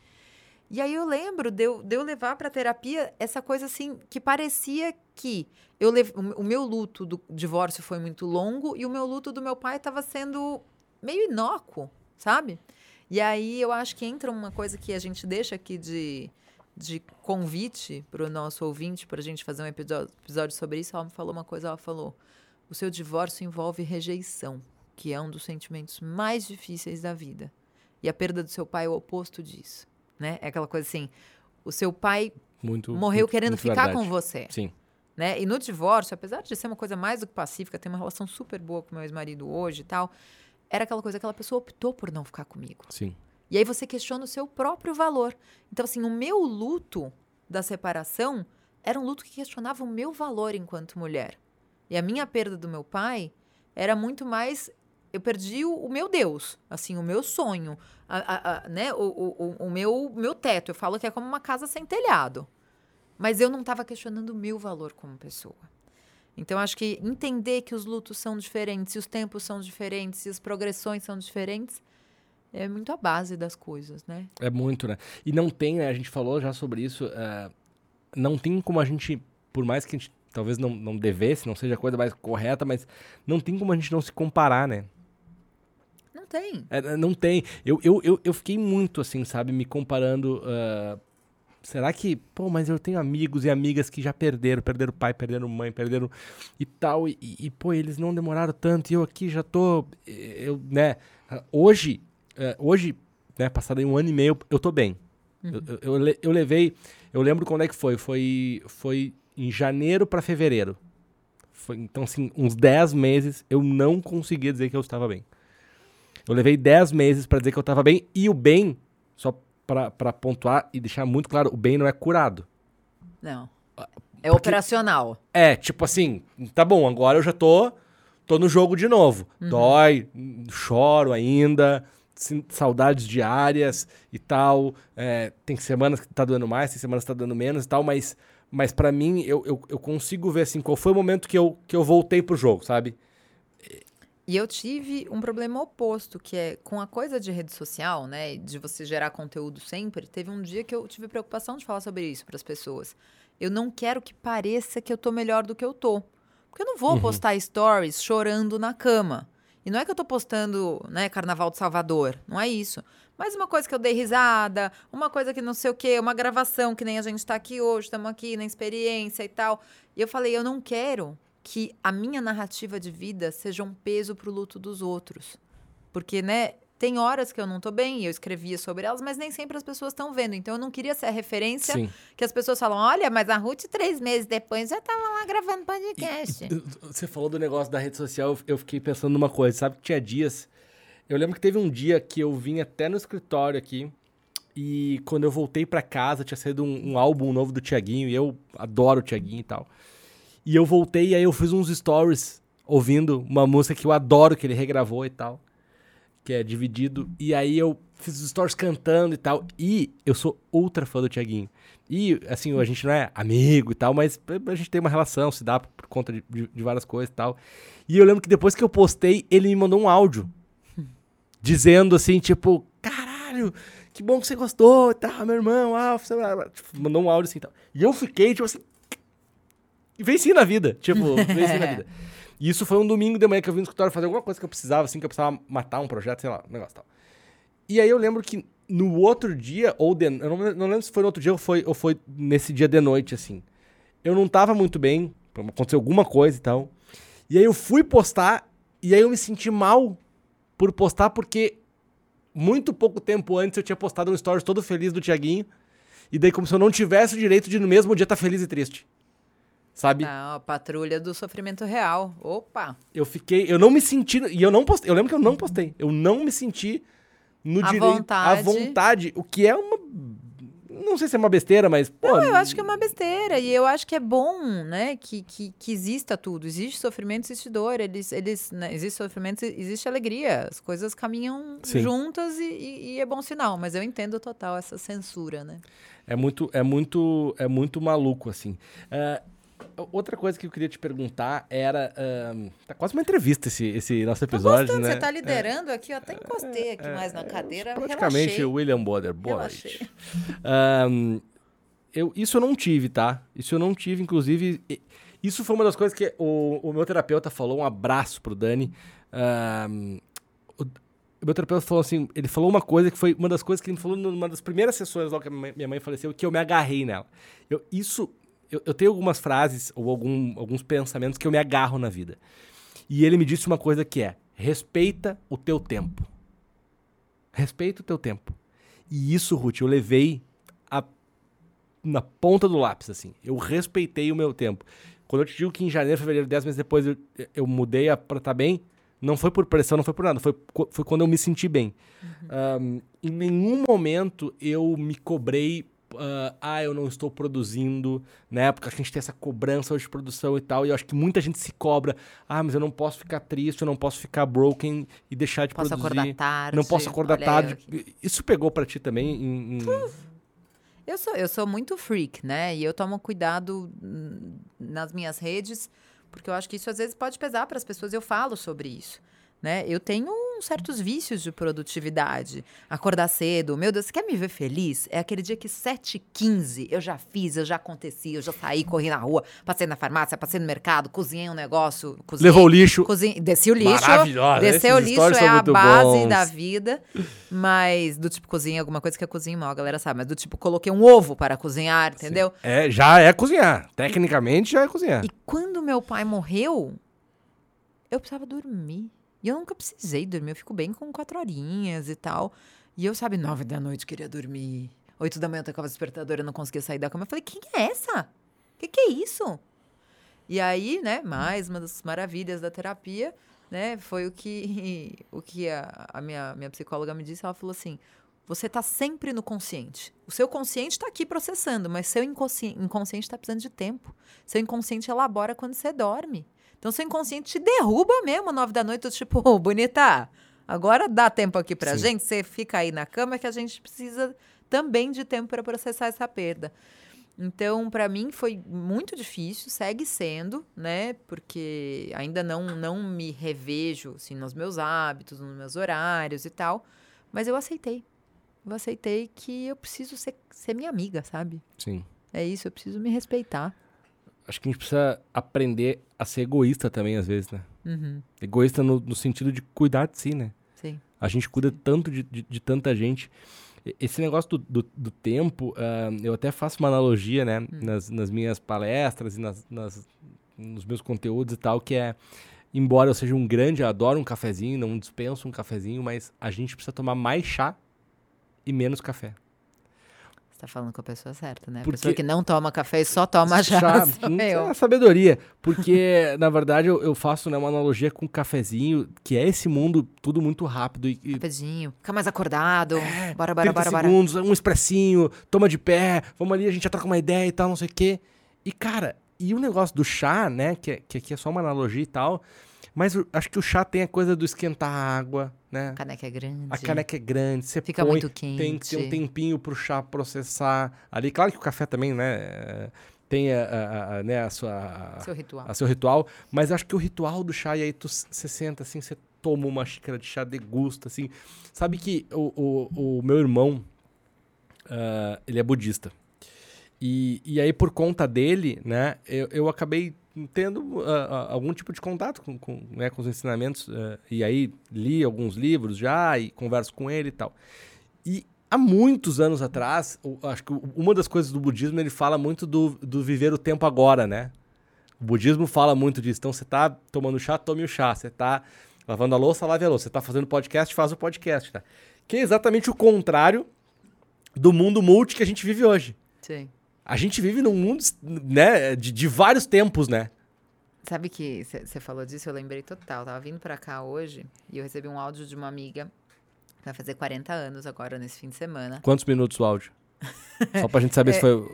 E aí eu lembro de eu, de eu levar para terapia essa coisa assim que parecia que eu o meu luto do divórcio foi muito longo e o meu luto do meu pai estava sendo meio inócuo, sabe? E aí eu acho que entra uma coisa que a gente deixa aqui de, de convite para o nosso ouvinte, para a gente fazer um episódio sobre isso. Ela me falou uma coisa, ela falou: o seu divórcio envolve rejeição, que é um dos sentimentos mais difíceis da vida. E a perda do seu pai é o oposto disso, né? É aquela coisa assim, o seu pai Muito, morreu muito- querendo muito ficar verdade. com você. Sim. né? E no divórcio, apesar de ser uma coisa mais do que pacífica, ter uma relação super boa com meu ex-marido hoje e tal, era aquela coisa, aquela pessoa optou por não ficar comigo. Sim. E aí você questiona o seu próprio valor. Então, assim, o meu luto da separação era um luto que questionava o meu valor enquanto mulher. E a minha perda do meu pai era muito mais. Eu perdi o, o meu Deus, assim, o meu sonho, a- a- a- né? o, o, o- meu, meu teto. Eu falo que é como uma casa sem telhado. Mas eu não estava questionando o meu valor como pessoa. Então, acho que entender que os lutos são diferentes, e os tempos são diferentes, e as progressões são diferentes, é muito a base das coisas, né? É muito, né? E não tem, né? A gente falou já sobre isso. eh, não tem como a gente, por mais que a gente talvez não, não devesse, não seja a coisa mais correta, mas não tem como a gente não se comparar, né? Não tem. É, não tem. Eu, eu, eu, eu fiquei muito assim, sabe, me comparando. ah, será que, pô, mas eu tenho amigos e amigas que já perderam, perderam pai, perderam mãe, perderam e tal, e, e, pô, eles não demoraram tanto, e eu aqui já tô, eu, né, hoje, eh, hoje, né, passado aí um ano e meio, eu tô bem. Eu, eu, eu eu levei, eu lembro quando é que foi, foi, foi em janeiro pra fevereiro. Foi, então, assim, uns 10 meses eu não conseguia dizer que eu estava bem. Eu levei 10 meses pra dizer que eu tava bem. E o bem, só pra, pra pontuar e deixar muito claro, o bem não é curado. Não. É porque- operacional. É, tipo assim, tá bom, agora eu já tô, tô no jogo de novo. Dói, hum, choro ainda, sinto saudades diárias e tal. É, tem semanas que tá doendo mais, tem semanas que tá doendo menos e tal, mas, mas para mim, eu, eu, eu consigo ver assim, qual foi o momento que eu, que eu voltei pro jogo, sabe? E eu tive um problema oposto, que é com a coisa de rede social, né? De você gerar conteúdo sempre. Teve um dia que eu tive preocupação de falar sobre isso para as pessoas. Eu não quero que pareça que eu tô melhor do que eu tô. Porque eu não vou postar stories chorando na cama. E não é que eu tô postando, né, Carnaval de Salvador. Não é isso. Mas uma coisa que eu dei risada, uma coisa que não sei o quê, uma gravação que nem a gente tá aqui hoje, estamos aqui na experiência e tal. E eu falei, eu não quero que a minha narrativa de vida seja um peso pro luto dos outros. Porque, né, tem horas que eu não tô bem e eu escrevia sobre elas, mas nem sempre as pessoas estão vendo. Então eu não queria ser a referência Sim. que as pessoas falam: olha, mas a Ruth, três meses depois, já tava lá gravando podcast. Você falou do negócio da rede social, eu- fiquei pensando numa coisa, sabe que tinha dias. Eu lembro que teve um dia que eu vim até no escritório aqui e quando eu voltei pra casa tinha saído um, um álbum novo do Tiaguinho e eu adoro o Tiaguinho e tal. E eu voltei e aí eu fiz uns stories ouvindo uma música que eu adoro que ele regravou e tal, que é dividido. E aí eu fiz os stories cantando e tal. E eu sou ultra fã do Tiaguinho. E, assim, a gente não é amigo e tal, mas a gente tem uma relação, se dá por conta de, de- de várias coisas e tal. E eu lembro que depois que eu postei, ele me mandou um áudio. Dizendo assim, tipo, caralho, que bom que você gostou e tal, meu irmão, ah, você... tipo, mandou um áudio assim e tal. E eu fiquei, tipo assim, venci na vida, tipo, venci na vida. E isso foi um domingo de manhã que eu vim no escritório fazer alguma coisa que eu precisava, assim, que eu precisava matar um projeto, sei lá, um negócio e tal. E aí eu lembro que no outro dia, ou de, eu não, não lembro se foi no outro dia ou foi, ou foi nesse dia de noite, assim. Eu não tava muito bem, aconteceu alguma coisa e tal. E aí eu fui postar, e aí eu me senti mal por postar, porque muito pouco tempo antes eu tinha postado um stories todo feliz do Tiaguinho. E daí, como se eu não tivesse o direito de no mesmo dia estar feliz e triste. Sabe? Não, a patrulha do sofrimento real. Opa! Eu fiquei. Eu não me senti. E eu não postei. Eu lembro que eu não postei. Eu não me senti no direito. vontade. À vontade. O que é uma. Não sei se é uma besteira, mas. Pô, Não, eu acho que é uma besteira. E eu acho que é bom, né, que, que, que exista tudo. Existe sofrimento, existe dor. Eles, eles, né, existe sofrimento, existe alegria. As coisas caminham Sim. juntas e, e- e é bom sinal. Mas eu entendo total essa censura, né? É muito, é muito, é muito maluco, assim. É, outra coisa que eu queria te perguntar era. ahn, tá quase uma entrevista esse, esse nosso episódio, gostando, né? você tá liderando aqui, eu até encostei aqui É, mais na é, cadeira. Praticamente relaxei. o William Bonner. Boa Relaxei. noite. Ahn, eu, isso eu não tive, tá? Isso eu não tive, inclusive. Isso foi uma das coisas que o, o meu terapeuta falou. Um abraço pro Dani. Ahn, o, o meu terapeuta falou assim: ele falou uma coisa que foi uma das coisas que ele falou numa das primeiras sessões logo que a minha mãe- minha mãe faleceu, que eu me agarrei nela. Eu, isso. Eu, eu tenho algumas frases ou algum- alguns pensamentos que eu me agarro na vida. E ele me disse uma coisa que é: respeita o teu tempo. Respeita o teu tempo. E isso, Ruth, eu levei a- na ponta do lápis, assim. Eu respeitei o meu tempo. Quando eu te digo que em janeiro, fevereiro, dez meses depois, eu, eu mudei a- pra estar bem, não foi por pressão, não foi por nada. Foi, foi quando eu me senti bem. Ahm, em nenhum momento eu me cobrei. Ah, ah, eu não estou produzindo, né? Porque a gente tem essa cobrança hoje de produção e tal. E eu acho que muita gente se cobra. Ah, mas eu não posso ficar triste, eu não posso ficar broken e deixar de Posso produzir. acordar tarde. Não posso acordar tarde. aqui. Isso pegou pra ti também? em- em- Eu sou, eu sou muito freak, né? E eu tomo cuidado nas minhas redes, porque eu acho que isso às vezes pode pesar para as pessoas. Eu falo sobre isso, né? Eu tenho uns certos vícios de produtividade. Acordar cedo. Meu Deus, você quer me ver feliz? É aquele dia que 7h15 eu já fiz, eu já aconteci, eu já saí, corri na rua, passei na farmácia, passei no mercado, cozinhei um negócio. Cozinhei, Levou o lixo. Cozinhei, desci o lixo. Maravilhosa, Descer o lixo é a base bons. da vida. Mas do tipo cozinha alguma coisa que eu cozinho mal, a galera sabe. Mas do tipo, coloquei um ovo para cozinhar, entendeu? É, já é cozinhar. Tecnicamente já é cozinhar. E quando meu pai morreu, eu precisava dormir. E eu nunca precisei dormir. Eu fico bem com quatro horinhas e tal. E eu, sabe, nove da noite queria dormir. Oito da manhã eu tocava despertador, eu não conseguia sair da cama. Eu falei, quem é essa? O que, que é isso? E aí, né, mais uma das maravilhas da terapia, né, foi o que, o que a, a minha, minha psicóloga me disse. Ela falou assim, você está sempre no consciente. O seu consciente está aqui processando, mas seu inconsci- inconsciente está precisando de tempo. Seu inconsciente elabora quando você dorme. Então, seu inconsciente te derruba mesmo nove da noite, tipo, "Ô, bonita, agora dá tempo aqui pra Sim. gente, você fica aí na cama que a gente precisa também de tempo para processar essa perda. Então, para mim foi muito difícil, segue sendo, né? Porque ainda não não me revejo assim nos meus hábitos, nos meus horários e tal, mas eu aceitei. Eu aceitei que eu preciso ser, ser minha amiga, sabe? Sim. É isso, eu preciso me respeitar. Acho que a gente precisa aprender a ser egoísta também, às vezes, né? Uhum, Egoísta no, no sentido de cuidar de si, né? sim. A gente cuida tanto de, de, de tanta gente. Esse negócio do, do, do tempo, ah, eu até faço uma analogia, né? Nas, nas minhas palestras e nas, nas- nos meus conteúdos e tal, que é... Embora eu seja um grande, eu adoro um cafezinho, não dispenso um cafezinho, mas a gente precisa tomar mais chá e menos café. Você tá falando com a pessoa certa, né? A Porque- pessoa que não toma café e só toma chá, eu. é sabedoria. Porque, na verdade, eu, eu faço né, uma analogia com o cafezinho, que é esse mundo tudo muito rápido e, e Rapidinho. Fica mais acordado. bora, bora, 30 bora, bora. segundos, um expressinho, toma de pé, vamos ali, a gente já troca uma ideia e tal, não sei o quê. E, cara, e o negócio do chá, né, que, é- que aqui é só uma analogia e tal, mas eu acho que o chá tem a coisa do esquentar a água, né? A caneca é grande. A caneca é grande, você Fica põe, muito tem que ter um quente. tempinho pro chá processar ali. Claro que o café também, né, tem a, a- a- né, a sua... Seu ritual. a seu ritual, mas acho que o ritual do chá, e aí tu você senta assim, você toma uma xícara de chá, degusta, assim. Sabe que o, o, o meu irmão, ah, ele é budista. E, e aí, por conta dele, né, eu, eu acabei tendo ah, algum tipo de contato com, com, né, com os ensinamentos. ah, e aí, li alguns livros já e converso com ele e tal. E há muitos anos atrás, acho que uma das coisas do budismo, ele fala muito do, do viver o tempo agora, né? O budismo fala muito disso. Então, você tá tomando chá, tome o chá. Você tá lavando a louça, lave a louça. Você tá fazendo podcast, faz o podcast, tá? Que é exatamente o contrário do mundo multi que a gente vive hoje. Sim. A gente vive num mundo, né, de, de vários tempos, né? Sabe que você falou disso, eu lembrei total. Tava vindo pra cá hoje e eu recebi um áudio de uma amiga que vai fazer 40 anos agora, nesse fim de semana. Quantos minutos o áudio? Só pra gente saber se foi...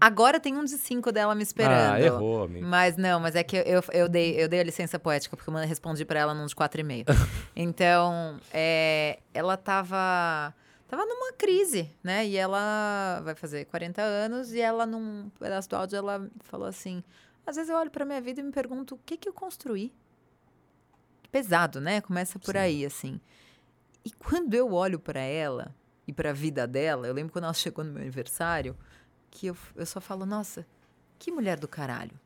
Agora tem um de cinco dela me esperando. Ah, errou, amigo. Mas não, mas é que eu, eu, eu dei, eu dei a licença poética, porque eu respondi pra ela num de quatro e meio. então, é, ela tava, tava numa crise, né? E ela vai fazer 40 anos e ela, num pedaço do áudio, ela falou assim... Às vezes eu olho pra minha vida e me pergunto o que que eu construí. Pesado, né? Começa por Sim. aí, assim. E quando eu olho pra ela e pra vida dela, eu lembro quando ela chegou no meu aniversário, que eu, eu só falo, nossa, que mulher do caralho.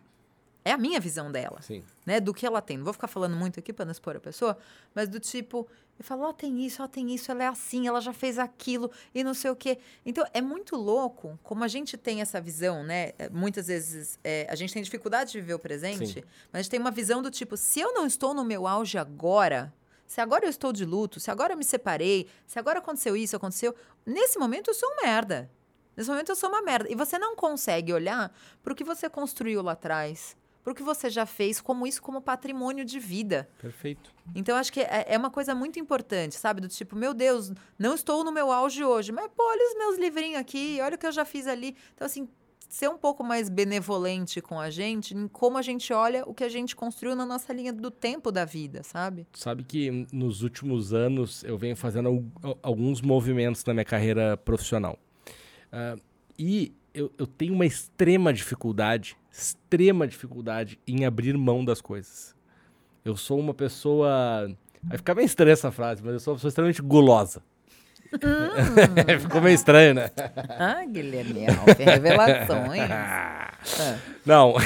É a minha visão dela Sim. né, do que ela tem. Não vou ficar falando muito aqui para não expor a pessoa, mas do tipo, eu falo, ó, tem isso, ó, tem isso, ela é assim, ela já fez aquilo e não sei o quê. Então, é muito louco como a gente tem essa visão, né? É, Muitas vezes é, a gente tem dificuldade de viver o presente, Sim. mas a gente tem uma visão do tipo, se eu não estou no meu auge agora, se agora eu estou de luto, se agora eu me separei, se agora aconteceu isso, aconteceu, nesse momento eu sou um merda. Nesse momento eu sou uma merda. E você não consegue olhar para o que você construiu lá atrás, para o que você já fez, como isso como patrimônio de vida. Perfeito. Então, acho que é, é uma coisa muito importante, sabe? Do tipo, meu Deus, não estou no meu auge hoje, mas pô, olha os meus livrinhos aqui, olha o que eu já fiz ali. Então, assim, ser um pouco mais benevolente com a gente, em como a gente olha o que a gente construiu na nossa linha do tempo da vida, sabe? Tu sabe que nos últimos anos eu venho fazendo al- alguns movimentos na minha carreira profissional. Ah, e eu, eu tenho uma extrema dificuldade, extrema dificuldade em abrir mão das coisas. Eu sou uma pessoa. Vai ficar meio estranha essa frase, mas eu sou uma pessoa extremamente gulosa. Ficou meio estranho, né? Ah, Guilherme Alves, revelações. Não.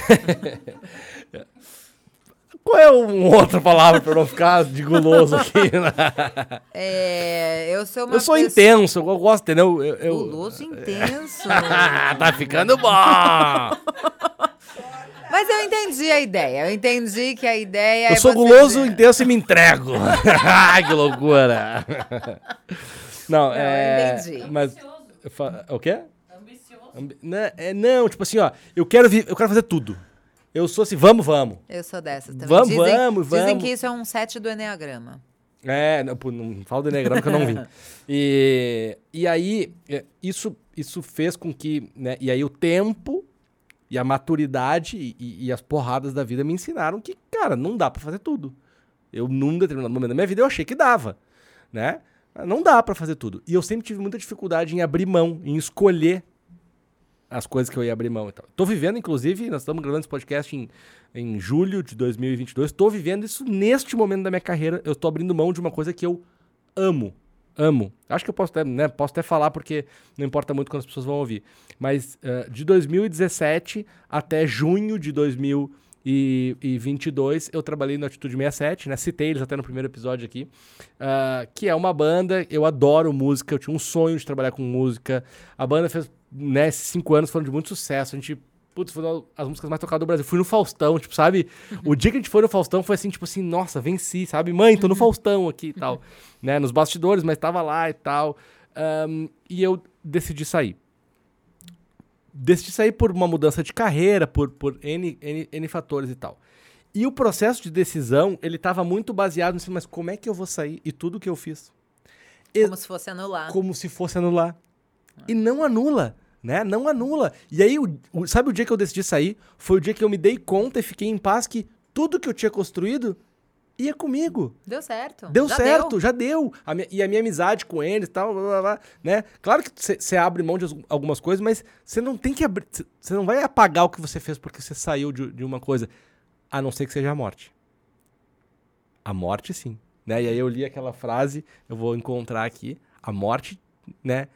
Qual é uma outra palavra para eu não ficar de guloso aqui? né? É, eu sou uma Eu sou pessoa- intenso, eu gosto, entendeu? Eu, eu- Guloso intenso. tá ficando bom! Mas eu entendi a ideia. Eu entendi que a ideia Eu é sou você guloso, dizer- intenso e me entrego. Ai, que loucura! Não, é. entendi. Mas. eu fa- O quê? Ambicioso. Não, é, não, tipo assim, ó, eu quero, vi- eu quero fazer tudo. Eu sou assim, vamos, vamos. Eu sou dessas também. Vamos, dizem, vamos, Dizem vamos. que isso é um set do Enneagrama. É, não, não fala do Enneagrama que eu não vi. E, e aí, é, isso, isso fez com que, né, e aí o tempo e a maturidade e, e- as porradas da vida me ensinaram que, cara, não dá pra fazer tudo. Eu, num determinado momento da minha vida, eu achei que dava, né? Não dá pra fazer tudo. E eu sempre tive muita dificuldade em abrir mão, em escolher as coisas que eu ia abrir mão e tal. Tô vivendo, inclusive, nós estamos gravando esse podcast em, em julho de 2022. Tô vivendo isso neste momento da minha carreira. Eu tô abrindo mão de uma coisa que eu amo. Amo. Acho que eu posso até, né, posso até falar porque não importa muito quando as pessoas vão ouvir. Mas eh, de 2017 até junho de 2022 eu trabalhei no Atitude 67, né? Citei eles até no primeiro episódio aqui. ah, que é uma banda, eu adoro música, eu tinha um sonho de trabalhar com música. A banda fez, né, esses cinco anos foram de muito sucesso. A gente, putz, foi uma das músicas mais tocadas do Brasil. Fui no Faustão, tipo, sabe? O dia que a gente foi no Faustão foi assim, tipo assim, nossa, venci, sabe? Mãe, tô no Faustão aqui e tal. né, nos bastidores, mas tava lá e tal. Ahn, e eu decidi sair. Decidi sair por uma mudança de carreira, por, por N, N, N fatores e tal. E o processo de decisão, ele tava muito baseado nisso, mas como é que eu vou sair e tudo que eu fiz? E- Como se fosse anular. como se fosse anular. E não anula, né? Não anula. E aí, o- o- sabe o dia que eu decidi sair? Foi o dia que eu me dei conta e fiquei em paz que tudo que eu tinha construído ia comigo. Deu certo. Deu Já certo, deu. já deu. A minha- e a minha amizade com eles e tal, blá, blá, blá, né? Claro que você abre mão de as- algumas coisas, mas você não tem que abrir. Você não vai apagar o que você fez porque você saiu de, de uma coisa. A não ser que seja a morte. A morte, sim. Né? E aí eu li aquela frase, eu vou encontrar aqui. A morte, né?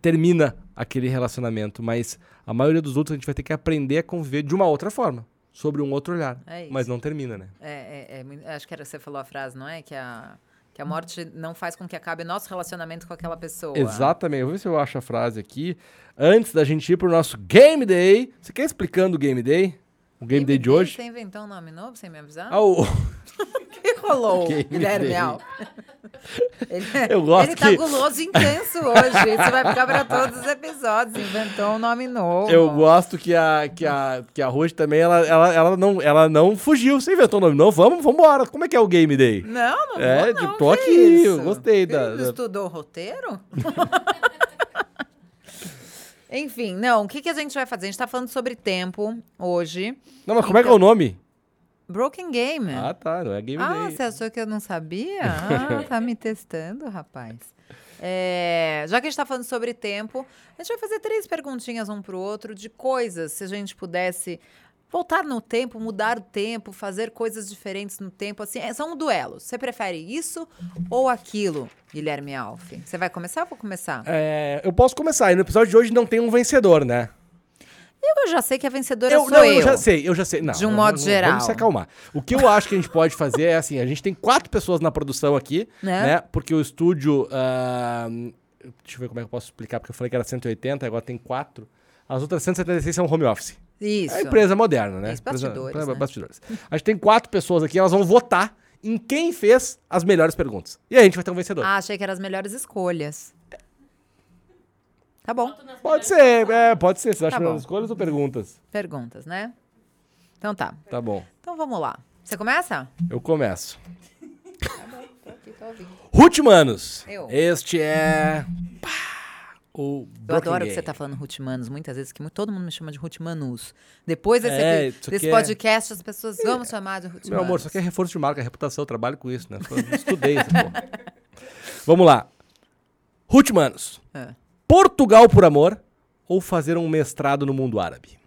Termina aquele relacionamento, mas a maioria dos outros a gente vai ter que aprender a conviver de uma outra forma, sobre um outro olhar. É mas não termina, né? É, é, é acho que era você falou a frase, não é? Que a, que a morte não faz com que acabe nosso relacionamento com aquela pessoa. Exatamente. Vou ver se eu acho a frase aqui. Antes da gente ir pro nosso Game Day. Você quer explicando o Game Day? O Game, Day de hoje? Você inventou um nome novo sem me avisar? Ah, o- O que rolou, Game Guilherme. Al? Ele, Eu gosto ele tá que- guloso intenso hoje. Isso vai ficar pra todos os episódios. Inventou um nome novo. Eu gosto que a, que a, que a Ruth também, ela, ela, ela, não, ela não fugiu. Você inventou o nome não? Vamos, vamos embora. Como é que é o Game Day? Não, não É, vou, não. tô que aqui, isso? eu gostei da- da- Estudou o roteiro? Enfim, não, o que, que a gente vai fazer? A gente tá falando sobre tempo hoje. Não, mas como é que é o nome? Broken Game. Ah, tá. Não é Game Ah, Day. você achou que eu não sabia? Ah, tá me testando, rapaz. É, já que a gente tá falando sobre tempo, a gente vai fazer três perguntinhas um pro outro de coisas, se a gente pudesse Voltar no tempo, mudar o tempo, fazer coisas diferentes no tempo, assim, é- são duelos. Você prefere isso ou aquilo, Guilherme Alf? Você vai começar ou vou começar? É, eu posso começar. E no episódio de hoje não tem um vencedor, né? Eu já sei que a vencedora Eu, sou não, eu. eu já sei, eu já sei. Não, De um não, modo não, geral. Vamos se acalmar. O que eu acho que a gente pode fazer é assim: a gente tem quatro pessoas na produção aqui, Né? né? Porque o estúdio. ah, deixa eu ver como é que eu posso explicar, porque eu falei que era 180, agora tem quatro. As outras 176 são home office. Isso. É empresa moderna, né? Isso, bastidores, empresa- né? bastidores. A gente tem quatro pessoas aqui, elas vão votar em quem fez as melhores perguntas. E aí a gente vai ter um vencedor. Ah, achei que eram as melhores escolhas. Tá bom. pode ser, é, pode ser. Você acha Tá melhor bom. escolhas ou perguntas? Perguntas, né? Então tá. Tá bom. Então vamos lá. Você começa? Eu começo. Ouvindo. Ruth Manos. Eu. Este é. pá, o Eu adoro que você tá falando Ruth Manos, muitas vezes, que todo mundo me chama de Ruth Manus. Depois desse, É, desse é- podcast, as pessoas vão me chamar de Ruth Meu amor, isso aqui é reforço de marca, reputação, eu trabalho com isso, né? Eu estudei essa porra. Vamos lá. Ruth Manos. É. Portugal por amor ou fazer um mestrado no mundo árabe?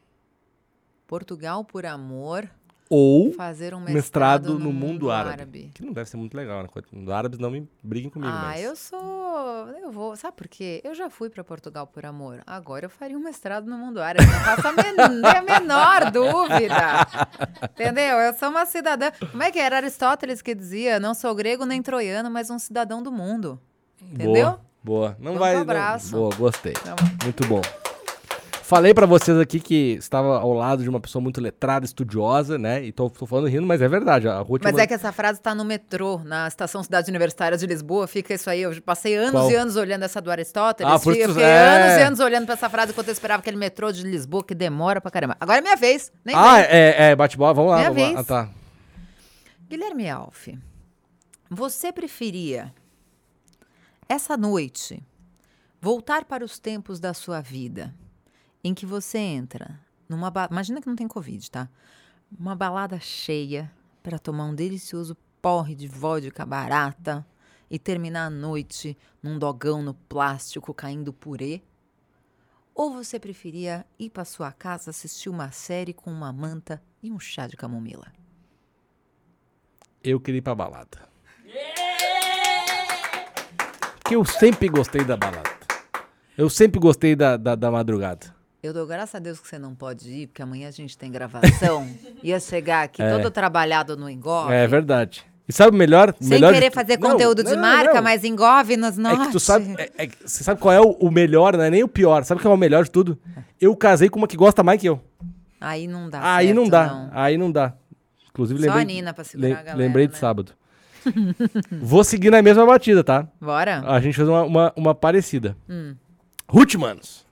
Portugal por amor, Ou fazer um mestrado, mestrado, no, mundo, árabe. Que não deve ser muito legal, né? Os árabes não me briguem comigo, Ah, mas... eu sou. Eu vou. Sabe por quê? Eu já fui para Portugal por amor. Agora eu faria um mestrado no mundo árabe. Não faço a, men a menor dúvida. Entendeu? Eu sou uma cidadã. Como é que era Aristóteles que dizia? Não sou grego nem troiano, mas um cidadão do mundo. Entendeu? Boa, boa. Não Vamos vai... não- abraço. Boa, gostei. Então, Muito bom. Falei pra vocês aqui que estava ao lado de uma pessoa muito letrada, estudiosa, né? E tô, tô falando rindo, mas é verdade. A Ruth Mas Man- é que essa frase está no metrô, na estação Cidade Universitária de Lisboa. Fica isso aí. Eu passei anos Qual? e anos olhando essa do Aristóteles. Ah, por isso- fiquei é. anos e anos olhando para essa frase enquanto eu esperava aquele metrô de Lisboa que demora pra caramba. Agora é minha vez. Nem Ah, vem. é, é bate-bola, vamos lá. Minha vamos lá. vez. Ah, tá. Guilherme Alf, você preferia essa noite voltar para os tempos da sua vida em que você entra numa ba... imagina que não tem covid, tá? Uma balada cheia para tomar um delicioso porre de vodka barata e terminar a noite num dogão no plástico caindo purê? Ou você preferia ir para sua casa assistir uma série com uma manta e um chá de camomila? Eu queria ir pra balada. Porque eu sempre gostei da balada. Eu sempre gostei da, da, da madrugada. Eu dou graças a Deus que você não pode ir, porque amanhã a gente tem gravação. Ia chegar aqui É. todo trabalhado no engove. É verdade. E sabe o melhor? Sem melhor querer fazer Não, conteúdo de não, marca, não. mas engove nos É nossos. que tu sabe, é- é que você sabe qual é o, o melhor, não é nem o pior. Sabe qual é o melhor de tudo? Eu casei com uma que gosta mais que eu. Aí não dá Aí não certo, dá. Aí não dá. Inclusive, Só lembrei. a Nina pra segurar lem- a galera, lembrei de né? sábado. Vou seguir na mesma batida, tá? Bora? A gente fez uma, uma, uma parecida. Hum. Ruth, manos.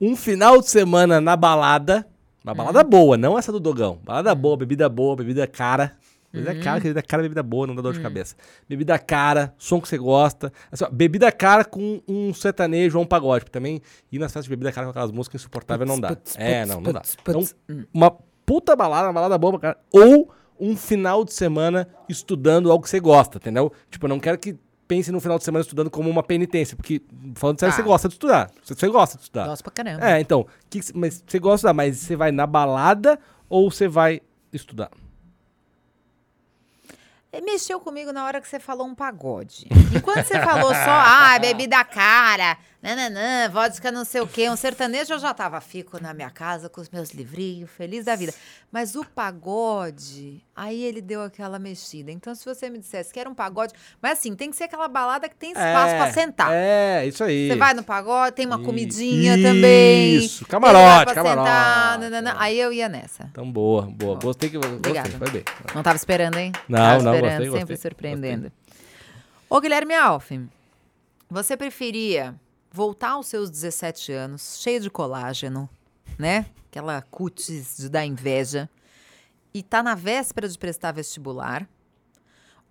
Um final de semana na balada. Uma balada Hum. boa, não essa do Dogão. Balada boa, bebida boa, bebida cara. Bebida Uhum. cara, bebida cara, bebida boa, não dá dor Hum. de cabeça. Bebida cara, som que você gosta. Assim, ó, bebida cara com um sertanejo ou um pagode. Porque também ir nas festas de bebida cara com aquelas músicas insuportáveis não dá. É, não, não dá. Então. Hum. uma puta balada, uma balada boa pra cara. Ou um final de semana estudando algo que você gosta, entendeu? Tipo, eu não quero que pense no final de semana estudando como uma penitência, porque falando sério, Tá. você gosta de estudar. Você, você gosta de estudar. Gosto pra caramba. É, então, que, mas você gosta de estudar, mas você vai na balada ou você vai estudar? E Mexeu comigo na hora que você falou um pagode. Enquanto você falou só, ah, bebida cara, nananã, vodka não sei o quê, um sertanejo, eu já tava, fico na minha casa com os meus livrinhos, feliz da vida. Mas o pagode, aí ele deu aquela mexida. Então, se você me dissesse que era um pagode, mas assim, tem que ser aquela balada que tem espaço pra sentar. É, isso aí. Você vai no pagode, tem uma Isso. comidinha também. Isso, camarote, camarote. sentar, nananã. Aí eu ia nessa. Então, boa, boa. Gostei que gostei, Obrigada. foi bem. Não tava esperando, hein? Não, tava não, esperando, gostei, sempre gostei, surpreendendo. Ô, Guilherme Alf, você preferia voltar aos seus 17 anos, cheio de colágeno, né? Aquela cutis de dar inveja, e tá na véspera de prestar vestibular?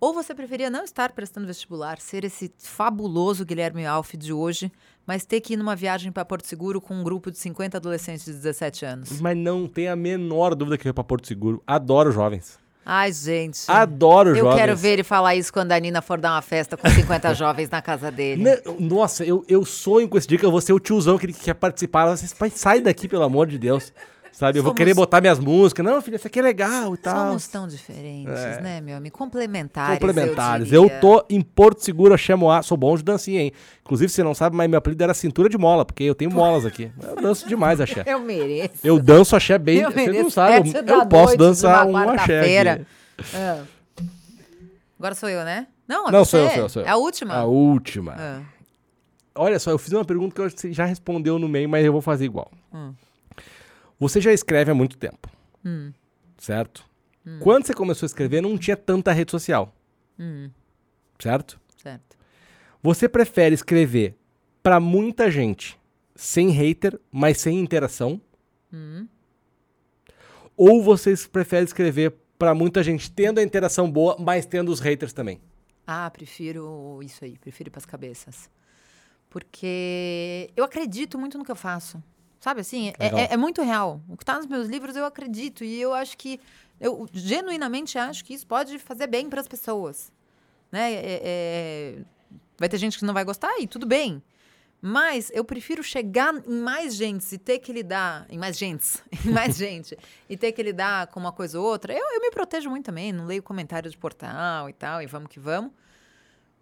Ou você preferia não estar prestando vestibular, ser esse fabuloso Guilherme Alf de hoje, mas ter que ir numa viagem para Porto Seguro com um grupo de 50 adolescentes de 17 anos? Mas não tem a menor dúvida que eu ia pra Porto Seguro. Adoro jovens. Ai, gente. Adoro Eu jovens. quero ver ele falar isso quando a Nina for dar uma festa com 50 jovens na casa dele. Ne- Nossa, eu, eu sonho com esse dia que eu vou ser o tiozão que ele quer participar. Vocês, pai, sai daqui, pelo amor de Deus. Sabe? Eu vou querer botar minhas músicas. Não, filha, isso aqui é legal e tal. Somos tão diferentes, É. né, meu amigo? Complementares. Complementares. Eu, Eu, tô em Porto Seguro, Chamoá. Sou bom de dancinha, hein? Inclusive, você não sabe, mas meu apelido era cintura de mola, porque eu tenho molas aqui. Eu danço demais, axé. Eu mereço. Eu danço axé bem. Eu Você não sabe, eu, eu posso dançar uma um axé. Ah. Agora sou eu, né? Não, é Não, sou eu, sou eu, sou eu. É a última? A última. Ah. Olha só, eu fiz uma pergunta eu que você já respondeu no meio, mas eu vou fazer igual. Hum. Você já escreve há muito tempo, Hum. certo? Quando você começou a escrever, não tinha tanta rede social, Hum. certo? Certo. Você prefere escrever pra muita gente sem hater, mas sem interação? Hum. Ou você prefere escrever pra muita gente tendo a interação boa, mas tendo os haters também? Ah, prefiro isso aí, prefiro ir pras cabeças. Porque eu acredito muito no que eu faço. Sabe assim? É, é- é muito real. O que tá nos meus livros eu acredito. E eu acho que. Eu genuinamente acho que isso pode fazer bem para as pessoas. Né? É- é- vai ter gente que não vai gostar e tudo bem. Mas eu prefiro chegar em mais gente e ter que lidar. Em mais gentes, em mais gente. E ter que lidar com uma coisa ou outra. Eu, eu me protejo muito também, não leio comentário de portal e tal, e vamos que vamos.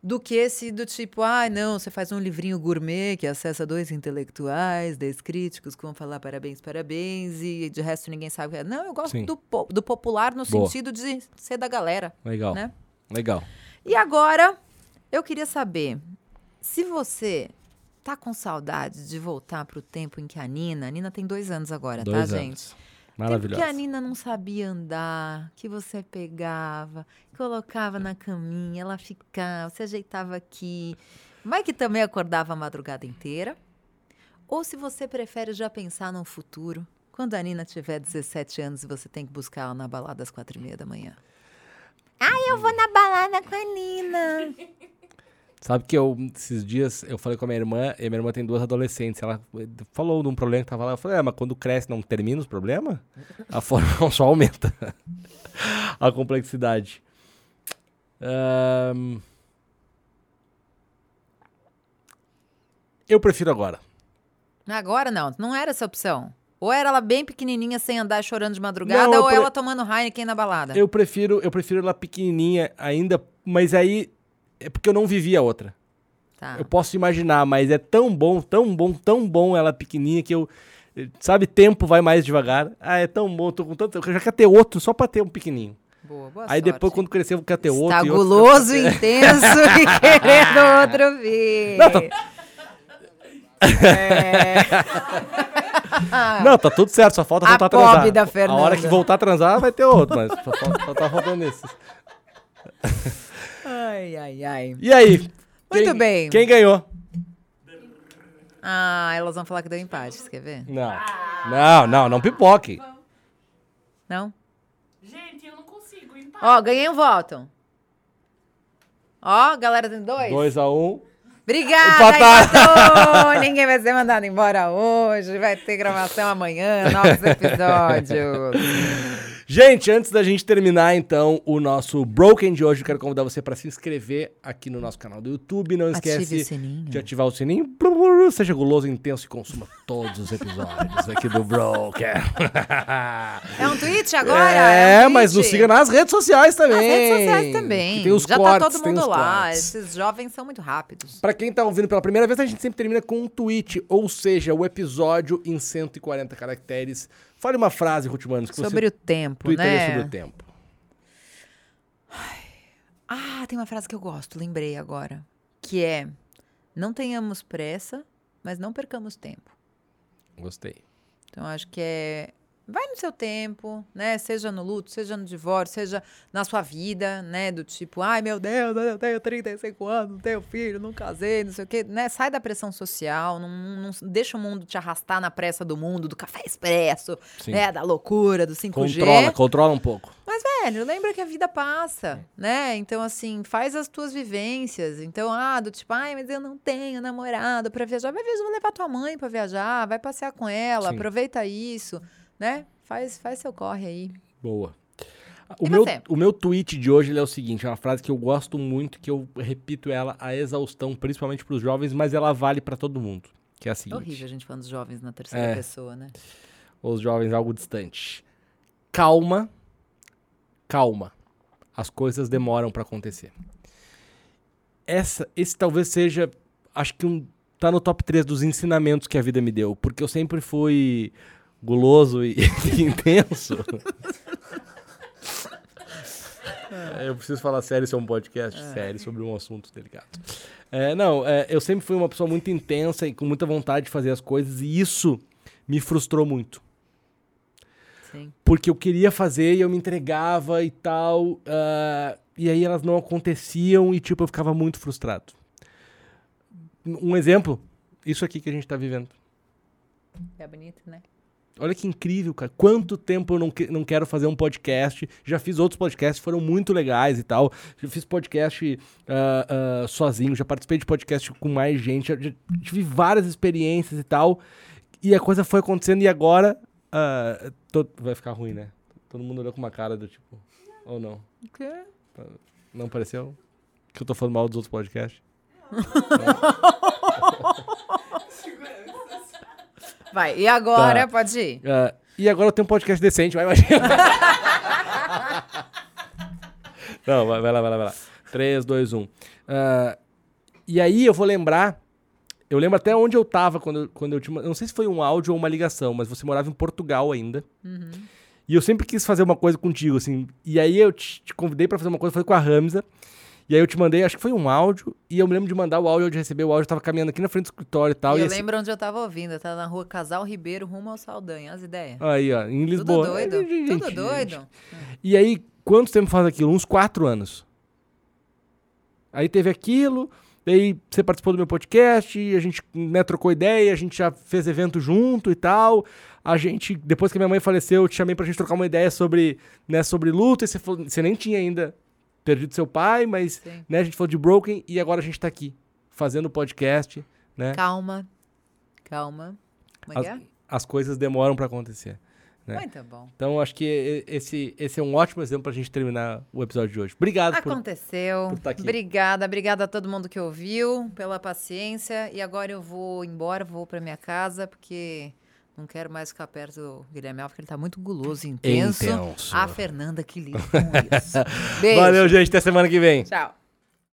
Do que esse do tipo, ai, não, você faz um livrinho gourmet que acessa dois intelectuais, dez críticos que vão falar parabéns, parabéns, e de resto ninguém sabe o que é. Não, eu gosto Sim. do, po- do popular no Boa. sentido de ser da galera. Legal. Né? Legal. E agora, eu queria saber se você tá com saudade de voltar pro tempo em que a Nina, a Nina tem dois anos agora, Dois tá, anos. gente? Maravilhoso. Tempo que a Nina não sabia andar, que você pegava, colocava na caminha, ela ficava, você ajeitava aqui. Vai que também acordava a madrugada inteira. Ou se você prefere já pensar no futuro, quando a Nina tiver 17 anos e você tem que buscar ela na balada às quatro e meia da manhã. Ah, eu vou na balada com a Nina. Sabe que eu, esses dias, eu falei com a minha irmã, e a minha irmã tem duas adolescentes. Ela falou de um problema que tava lá. Eu falei, é, mas quando cresce não termina os problemas? A forma só aumenta a complexidade. Ahn, Eu prefiro agora. Agora não, não era essa opção. Ou era ela bem pequenininha sem andar chorando de madrugada, Não, ou pre- ela tomando Heineken na balada. Eu prefiro, eu prefiro ela pequenininha ainda, mas aí é porque eu não vivi a outra. Tá. Eu posso imaginar, mas é tão bom, tão bom, tão bom ela pequenininha que eu. Sabe, tempo vai mais devagar. Ah, é tão bom, tô com tanto. Eu já quero ter outro só pra ter um pequenininho. Boa, boa Aí sorte. depois, quando crescer, eu quero ter outro. Está outro. intenso e querendo outro vir. Não, tá- É. Não, tá tudo certo, só falta A voltar a transar. da A hora Fernanda. que voltar a transar vai ter outro, mas só, só tá faltando esses. Ai, ai, ai. E aí? Muito Quem- bem. Quem ganhou? Ah, elas vão falar que deu empate, você quer ver? Não. Não, não, não pipoque. Não? Gente, eu não consigo empate. Ó, ganhei um voto. Ó, galera tem dois. 2x1. Um. Obrigada! Ninguém vai ser mandado embora hoje. Vai ter gravação amanhã, novos episódios. Gente, antes da gente terminar, então, o nosso Broken de hoje, eu quero convidar você para se inscrever aqui no nosso canal do YouTube. Não Ative esquece de ativar o sininho. Seja guloso, intenso e consuma todos os episódios aqui do Broken. É um tweet agora? É, um mas tweet? nos siga nas redes sociais também. Nas redes sociais também. Que tem os Já cortes, tá todo mundo lá. cortes. Esses jovens são muito rápidos. Pra quem tá ouvindo pela primeira vez, a gente sempre termina com um tweet, ou seja, o episódio em 140 caracteres. Fale uma frase, Ruth Manos, que Sobre você o tempo, né? sobre o tempo. Ah, tem uma frase que eu gosto, lembrei agora. Que é: Não tenhamos pressa, mas não percamos tempo. Gostei. Então, acho que é. Vai no seu tempo, né? Seja no luto, seja no divórcio, seja na sua vida, né? Do tipo, ai meu Deus, eu tenho 35 anos, não tenho filho, não casei, não sei o quê, né? Sai da pressão social, não, não deixa o mundo te arrastar na pressa do mundo, do café expresso, Sim. né? Da loucura, do 5G. Controla, controla um pouco. Mas, velho, lembra que a vida passa, né? Então, assim, faz as tuas vivências. Então, ah, do tipo, ai, mas eu não tenho namorado pra viajar. Vai viajar, levar tua mãe pra viajar, vai passear com ela, Sim. aproveita isso, né? Faz, faz seu corre aí. Boa. O E meu, você? o meu tweet de hoje é o seguinte, é uma frase que eu gosto muito, que eu repito ela a exaustão, principalmente pros jovens, mas ela vale pra todo mundo. Que é a É seguinte. horrível a gente falando dos jovens na terceira É. pessoa, né? ou os jovens algo distante. Calma, calma. As coisas demoram pra acontecer. Essa, esse talvez seja, acho que um, tá no top 3 dos ensinamentos que a vida me deu, porque eu sempre fui guloso e, e intenso. É, eu preciso falar sério, isso é um podcast sério sobre um assunto delicado. É, não, é, eu sempre fui uma pessoa muito intensa e com muita vontade de fazer as coisas, e isso me frustrou muito. Sim. Porque eu queria fazer e eu me entregava e tal, ah, e aí elas não aconteciam e, tipo, eu ficava muito frustrado. Um exemplo, isso aqui que a gente tá vivendo. É bonito, né? Olha que incrível, cara. Quanto tempo eu não, que- não quero fazer um podcast. Já fiz outros podcasts, foram muito legais e tal. Já fiz podcast ah, ah, sozinho, já participei de podcast com mais gente. Já, já tive várias experiências e tal. E a coisa foi acontecendo e agora. ah, to- vai ficar ruim, né? Todo mundo olhou com uma cara do tipo. Ou não? O quê? Não pareceu? Que eu tô falando mal dos outros podcasts? Vai, e agora Tá. pode ir. Ah, e agora eu tenho um podcast decente, vai, imagina. Não, vai, vai lá, vai lá, vai lá. 3, 2, 1. Ah, e aí eu vou lembrar. Eu lembro até onde eu tava quando, eu- quando eu tinha. Eu não sei se foi um áudio ou uma ligação, mas você morava em Portugal ainda. E eu sempre quis fazer uma coisa contigo, assim. E aí eu te, te convidei pra fazer uma coisa, foi com a Ramza. E aí eu te mandei, acho que foi um áudio. E eu me lembro de mandar o áudio, de receber o áudio. Eu tava caminhando aqui na frente do escritório e tal. E e eu assim- lembro onde eu tava ouvindo. Eu tava na rua Casal Ribeiro, rumo ao Saldanha. As ideias. Aí, ó, em Lisboa. Tudo doido. É, gente, Tudo gente. doido. E aí, quanto tempo faz aquilo? Uns quatro anos. Aí teve aquilo, daí você participou do meu podcast, e a gente né, trocou ideia, a gente já fez evento junto e tal. A gente, depois que minha mãe faleceu, eu te chamei pra gente trocar uma ideia sobre, né, sobre luta, e você, falou, você nem tinha ainda perdido seu pai, mas né, a gente falou de Broken, e agora a gente tá aqui, fazendo podcast, né? Calma. Calma. Como é que As, é? as coisas demoram pra acontecer. né? Muito bom. Então, acho que esse, esse é um ótimo exemplo pra gente terminar o episódio de hoje. Obrigado por Aconteceu. por tá aqui. Obrigada, obrigada a todo mundo que ouviu, pela paciência. E agora eu vou embora, vou pra minha casa, porque não quero mais ficar perto do Guilherme Alves, porque ele tá muito guloso, intenso. Intenso. A Fernanda que lida com isso. Beijo. Valeu, gente. Até semana que vem. Tchau.